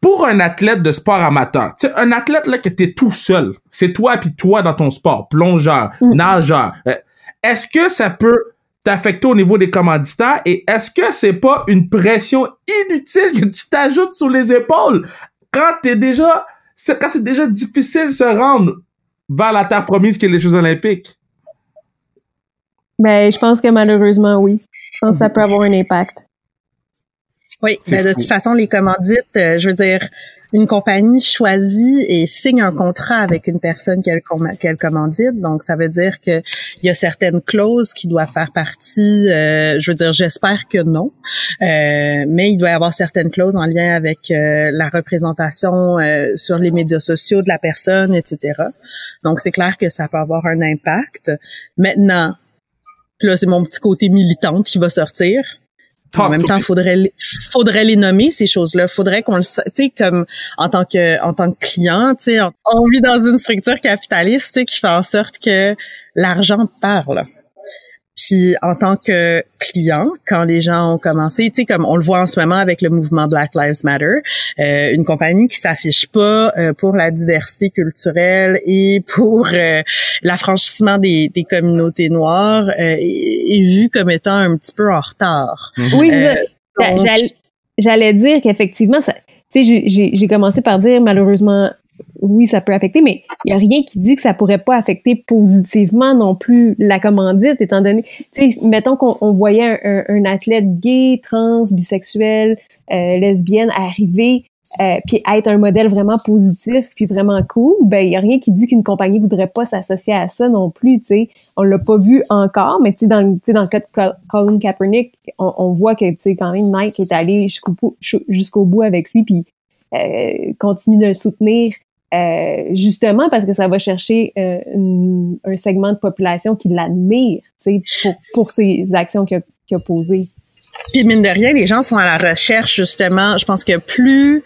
pour un athlète de sport amateur, tu sais, un athlète là que t'es tout seul, c'est toi puis toi dans ton sport, plongeur, mm. nageur, euh, est-ce que ça peut t'affecter au niveau des commanditaires et est-ce que c'est pas une pression inutile que tu t'ajoutes sur les épaules quand t'es déjà quand c'est déjà difficile de se rendre vers la terre promise qui est les Jeux olympiques? Ben, je pense que malheureusement, oui. Je pense que ça peut avoir un impact. Oui, mais de toute façon, les commandites, euh, je veux dire, une compagnie choisit et signe un contrat avec une personne qu'elle qu'elle commandite. Donc, ça veut dire que il y a certaines clauses qui doivent faire partie. Euh, je veux dire, j'espère que non, euh, mais il doit y avoir certaines clauses en lien avec euh, la représentation sur les médias sociaux de la personne, etc. Donc, c'est clair que ça peut avoir un impact. Maintenant, là, c'est mon petit côté militante qui va sortir en même temps, faudrait faudrait les nommer ces choses-là. Faudrait qu'on le, tu sais, comme en tant que en tant que client, tu sais, on vit dans une structure capitaliste, tu sais, qui fait en sorte que l'argent parle. Puis en tant que client, quand les gens ont commencé, tu sais, comme on le voit en ce moment avec le mouvement Black Lives Matter, euh, une compagnie qui s'affiche pas euh, pour la diversité culturelle et pour euh, l'affranchissement des, des, communautés noires euh, est, vue comme étant un petit peu en retard. Mhm. Oui, j'allais dire qu'effectivement, tu sais, j'ai commencé par dire malheureusement oui, ça peut affecter, mais il n'y a rien qui dit que ça pourrait pas affecter positivement non plus la commandite, étant donné, tu sais, mettons qu'on voyait un, athlète gay, trans, bisexuel, euh, lesbienne arriver, euh, puis être un modèle vraiment positif, puis vraiment cool, ben il y a rien qui dit qu'une compagnie voudrait pas s'associer à ça non plus, tu sais. On l'a pas vu encore, mais tu sais dans, dans le cas de Colin Kaepernick, on, voit que tu sais quand même Nike est allé jusqu'au jusqu'au bout avec lui, puis euh, continue de le soutenir euh, justement parce que ça va chercher euh, un segment de population qui l'admire, pour, pour ses actions qu'il a posées. Puis mine de rien, les gens sont à la recherche justement. Je pense que plus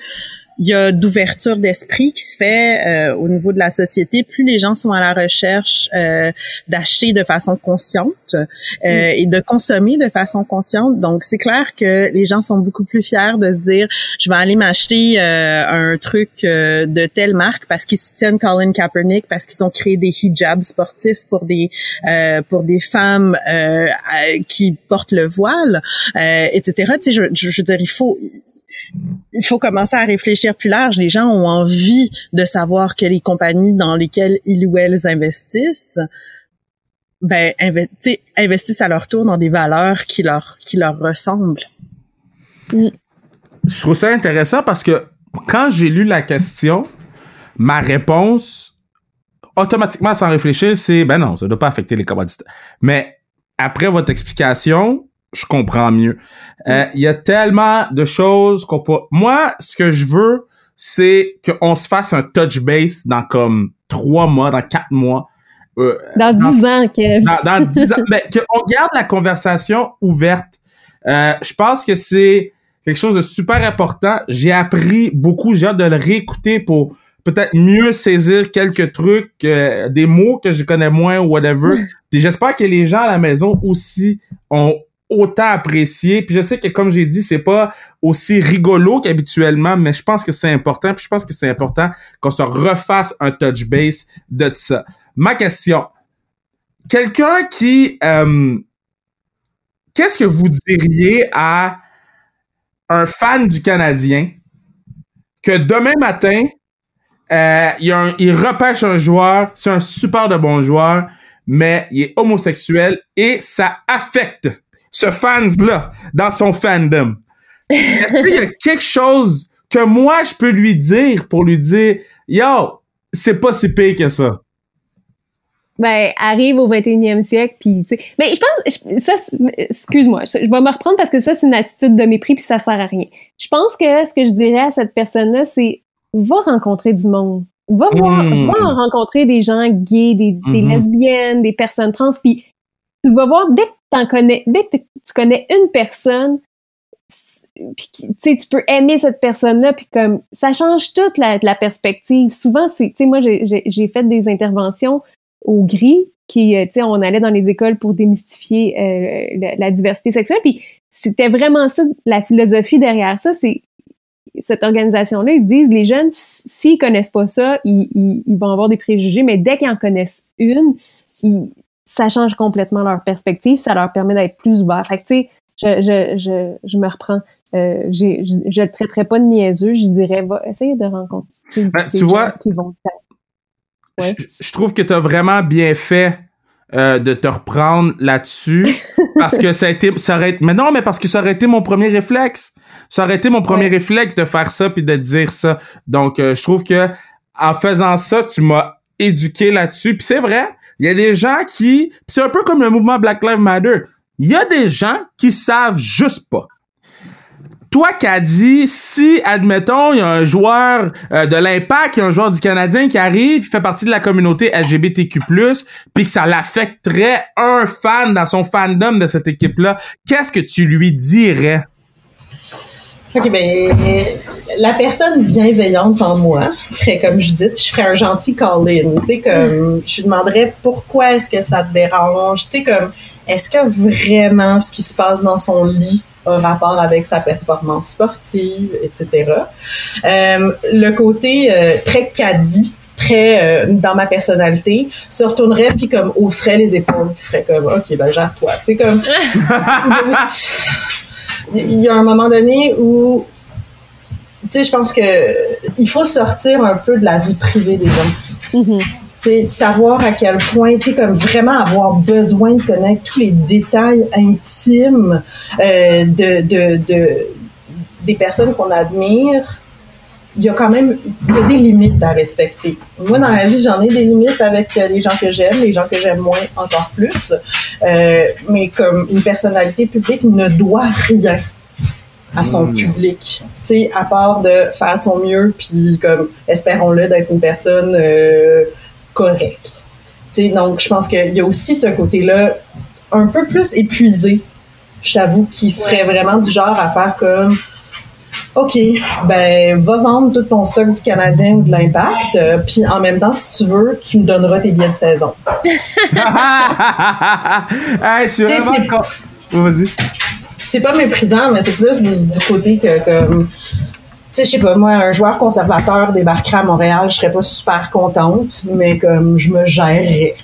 il y a d'ouverture d'esprit qui se fait euh, au niveau de la société. Plus les gens sont à la recherche euh, d'acheter de façon consciente euh, mm. et de consommer de façon consciente. Donc, c'est clair que les gens sont beaucoup plus fiers de se dire, je vais aller m'acheter un truc de telle marque parce qu'ils soutiennent Colin Kaepernick, parce qu'ils ont créé des hijabs sportifs pour des pour des femmes qui portent le voile, etc. Tu sais, je, je, je veux dire, il faut il faut commencer à réfléchir plus large. Les gens ont envie de savoir que les compagnies dans lesquelles ils ou elles investissent, ben, investissent à leur tour dans des valeurs qui leur, qui leur ressemblent. Je trouve ça intéressant parce que quand j'ai lu la question, ma réponse, automatiquement, sans réfléchir, c'est, ben non, ça ne doit pas affecter les commodités. Mais après votre explication, je comprends mieux. Euh, il y a tellement de choses qu'on peut... Moi, ce que je veux, c'est qu'on se fasse un touch base dans comme trois mois, dans quatre mois. Euh, dans dix ans, Kev. Dans, dans dix ans. Mais qu'on garde la conversation ouverte. Euh, je pense que c'est quelque chose de super important. J'ai appris beaucoup. J'ai hâte de le réécouter pour peut-être mieux saisir quelques trucs, euh, des mots que je connais moins ou whatever. Puis j'espère que les gens à la maison aussi ont autant apprécié. Puis je sais que comme j'ai dit, c'est pas aussi rigolo qu'habituellement, mais je pense que c'est important. Puis je pense que c'est important qu'on se refasse un touch base de ça. Ma question. Quelqu'un qui euh, qu'est-ce que vous diriez à un fan du Canadien que demain matin, euh, il, il repêche un joueur, c'est un super de bon joueur, mais il est homosexuel et ça affecte ce fans-là dans son fandom. Est-ce qu'il y a quelque chose que moi je peux lui dire pour lui dire Yo, c'est pas si pire que ça? Ben, arrive au 21e siècle, puis tu sais. Mais je pense, ça, excuse-moi, je, vais me reprendre parce que ça, c'est une attitude de mépris, puis ça sert à rien. Je pense que ce que je dirais à cette personne-là, c'est va rencontrer du monde. Va, voir, hmm. va rencontrer des gens gays, des, des mm-hmm. lesbiennes, des personnes trans, puis tu vas voir, dès que dès que tu connais une personne, tu peux aimer cette personne-là, puis comme ça change toute la, perspective. Souvent, c'est, moi j'ai fait des interventions au gris, qui, euh, on allait dans les écoles pour démystifier euh, la, diversité sexuelle, puis c'était vraiment ça, la philosophie derrière ça, c'est cette organisation-là, ils se disent, les jeunes, s'ils connaissent pas ça, ils, ils, vont avoir des préjugés, mais dès qu'ils en connaissent une, ils, ça change complètement leur perspective, ça leur permet d'être plus ouverts. Fait que, tu sais, je, je, je, je, me reprends. Euh, je ne le traiterais pas de niaiseux, je dirais, va essayer de rencontrer ben, tu vois, qui vont je, trouve que tu as vraiment bien fait euh, de te reprendre là-dessus parce que ça a été ça aurait mais non mais parce que ça aurait été mon premier réflexe ça aurait été mon premier réflexe de faire ça puis de dire ça donc euh, je trouve que en faisant ça tu m'as éduqué là-dessus puis c'est vrai il y a des gens qui, c'est un peu comme le mouvement Black Lives Matter. Il y a des gens qui savent juste pas. Toi qui as dit, si, admettons, il y a un joueur euh, de l'Impact, il y a un joueur du Canadien qui arrive, qui fait partie de la communauté LGBTQ+, puis que ça l'affecterait un fan dans son fandom de cette équipe-là, qu'est-ce que tu lui dirais? OK, ben, la personne bienveillante en moi ferait comme je dis, je ferais un gentil call-in. Tu sais, comme, je lui demanderais pourquoi est-ce que ça te dérange? Tu sais, comme, est-ce que vraiment ce qui se passe dans son lit a rapport avec sa performance sportive, etc. Euh, le côté euh, très caddie, très euh, dans ma personnalité, se retournerait puis comme hausserait les épaules, puis ferait comme, OK, ben, gère-toi. Tu sais, comme, il y a un moment donné où, tu sais, je pense que il faut sortir un peu de la vie privée des gens. Mm-hmm. Tu sais, savoir à quel point, tu sais, comme vraiment avoir besoin de connaître tous les détails intimes euh, de, de, de, des personnes qu'on admire il y a quand même il y a des limites à respecter. Moi, dans la vie, j'en ai des limites avec euh, les gens que j'aime, les gens que j'aime moins encore plus. Euh, mais comme une personnalité publique ne doit rien à son Mm. public. Tu sais, à part de faire de son mieux, puis comme, espérons-le, d'être une personne euh, correcte. Tu sais, donc, je pense qu'il y a aussi ce côté-là un peu plus épuisé, j'avoue, qui serait vraiment du genre à faire comme OK, ben va vendre tout ton stock du Canadien ou de l'Impact, euh, puis en même temps, si tu veux, tu me donneras tes billets de saison. hey, je suis T'sais, vraiment Oh, Vas-y. C'est pas méprisant, mais c'est plus du, du côté que comme tu sais, je sais pas, moi, un joueur conservateur débarquerait à Montréal, je serais pas super contente, mais comme je me gérerais.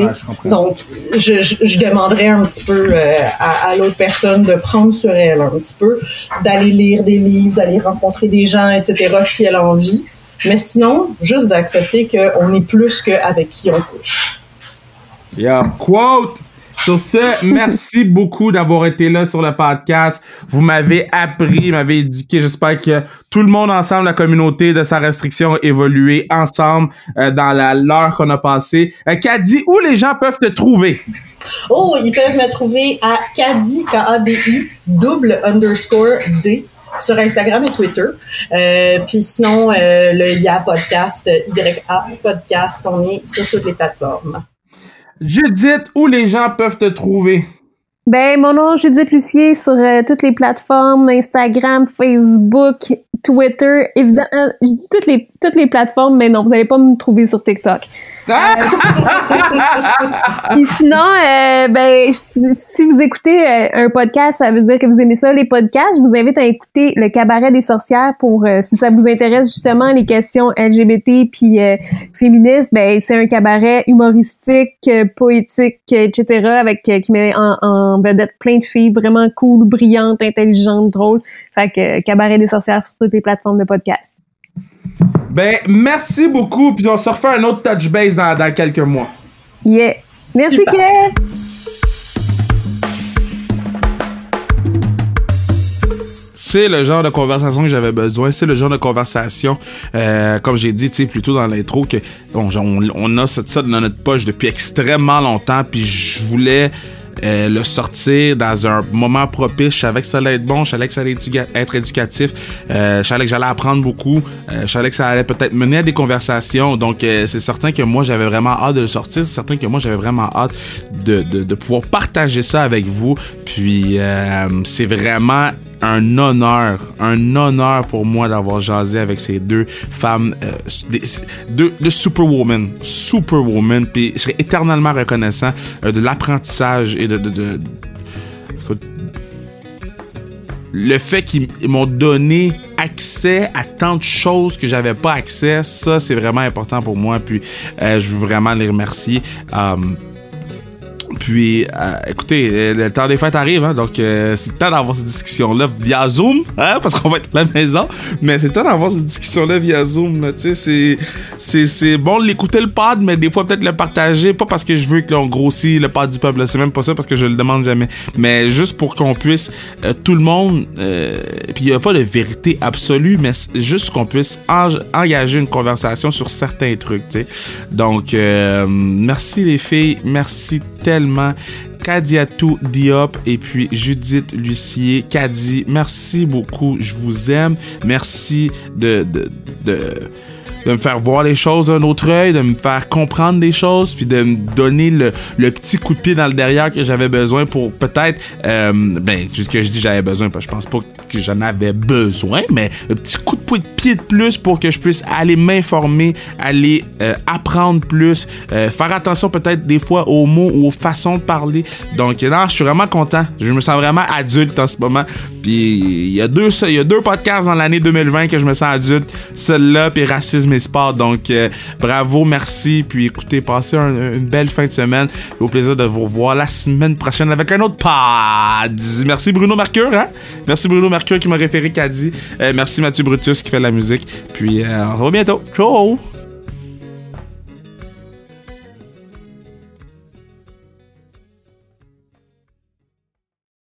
Ouais, je. Donc, je, je, je demanderais un petit peu euh, à, à l'autre personne de prendre sur elle un petit peu, d'aller lire des livres, d'aller rencontrer des gens, etc., si elle a envie. Mais sinon, juste d'accepter qu'on est plus qu'avec qui on couche. Yeah. Quote! Sur ce, merci beaucoup d'avoir été là sur le podcast. Vous m'avez appris, m'avez éduqué. J'espère que tout le monde ensemble, la communauté de sa restriction, a évolué ensemble euh, dans la l'heure qu'on a passée. Euh, Caddy, où les gens peuvent te trouver? Oh, ils peuvent me trouver à Kadi, K-A-D-I, double underscore D sur Instagram et Twitter. Euh, Puis sinon, euh, le IA Podcast, YA Podcast, on est sur toutes les plateformes. Judith, où les gens peuvent te trouver? Ben, mon nom, Judith Lucier, sur euh, toutes les plateformes, Instagram, Facebook, Twitter, évidemment, euh, je dis toutes les, toutes les plateformes, mais non, vous allez pas me trouver sur TikTok. Puis sinon, euh, ben, si, vous écoutez euh, un podcast, ça veut dire que vous aimez ça, les podcasts. Je vous invite à écouter le Cabaret des sorcières pour, euh, si ça vous intéresse justement les questions LGBT puis euh, féministes, ben, c'est un cabaret humoristique, euh, poétique, euh, etc., avec, euh, qui met en, en vedette plein de filles vraiment cool, brillantes, intelligentes, drôles. Fait que euh, Cabaret des sorcières sur toutes les plateformes de podcast. Ben, merci beaucoup. Puis on se refait un autre touch base dans, dans quelques mois. Yeah! Merci, Super. Claire! C'est le genre de conversation que j'avais besoin. C'est le genre de conversation, euh, comme j'ai dit, tu sais, plutôt dans l'intro, que bon, on, on a ça, ça dans notre poche depuis extrêmement longtemps. Puis je voulais euh, le sortir dans un moment propice. Je savais que ça allait être bon. Je savais que ça allait être éducatif. Euh, je savais que j'allais apprendre beaucoup. Euh, je savais que ça allait peut-être mener à des conversations. Donc, euh, c'est certain que moi, j'avais vraiment hâte de le sortir. C'est certain que moi, j'avais vraiment hâte de, de, de pouvoir partager ça avec vous. Puis, euh, c'est vraiment un honneur, un honneur pour moi d'avoir jasé avec ces deux femmes, euh, deux, deux superwoman, superwoman, puis je serais éternellement reconnaissant euh, de l'apprentissage et de, de, de- le fait qu'ils m'ont donné accès à tant de choses que j'avais pas accès, ça c'est vraiment important pour moi. Puis euh, je veux vraiment les remercier. Puis, euh, écoutez, euh, le temps des fêtes arrive, hein, donc euh, c'est temps d'avoir cette discussion-là via Zoom, hein, parce qu'on va être à la maison, mais c'est temps d'avoir cette discussion-là via Zoom, là, c'est, c'est, c'est bon de l'écouter le pod, mais des fois peut-être le partager, pas parce que je veux que l'on grossit le pod du peuple, c'est même pas ça parce que je le demande jamais, mais juste pour qu'on puisse, tout le monde, puis il y a pas de vérité absolue, mais juste qu'on puisse en- engager une conversation sur certains trucs. Donc, merci les filles, merci tellement. Kadiatou Diop et puis Judith Lucier. Kadi, merci beaucoup. Je vous aime. Merci de, de, de, de me faire voir les choses d'un autre œil, de me faire comprendre des choses, puis de me donner le, le petit coup de pied dans le derrière que j'avais besoin pour peut-être, euh, ben, juste que je dis j'avais besoin, parce que je pense pas que j'en avais besoin, mais le petit coup de pied de plus pour que je puisse aller m'informer, aller euh, apprendre plus, euh, faire attention peut-être des fois aux mots ou aux façons de parler. Donc, non, je suis vraiment content. Je me sens vraiment adulte en ce moment. Puis, il y a deux, il y a deux podcasts dans l'année 2020 que je me sens adulte. Celui-là, puis Racisme Donc, euh, bravo, merci. Puis, écoutez, passez un- une belle fin de semaine. Au plaisir de vous revoir la semaine prochaine avec un autre pod. Merci Bruno Mercure, hein? Merci Bruno Mercure qui m'a référé Caddy. Euh, merci Mathieu Brutus qui fait la musique. Puis, euh, on se revoit bientôt. Ciao!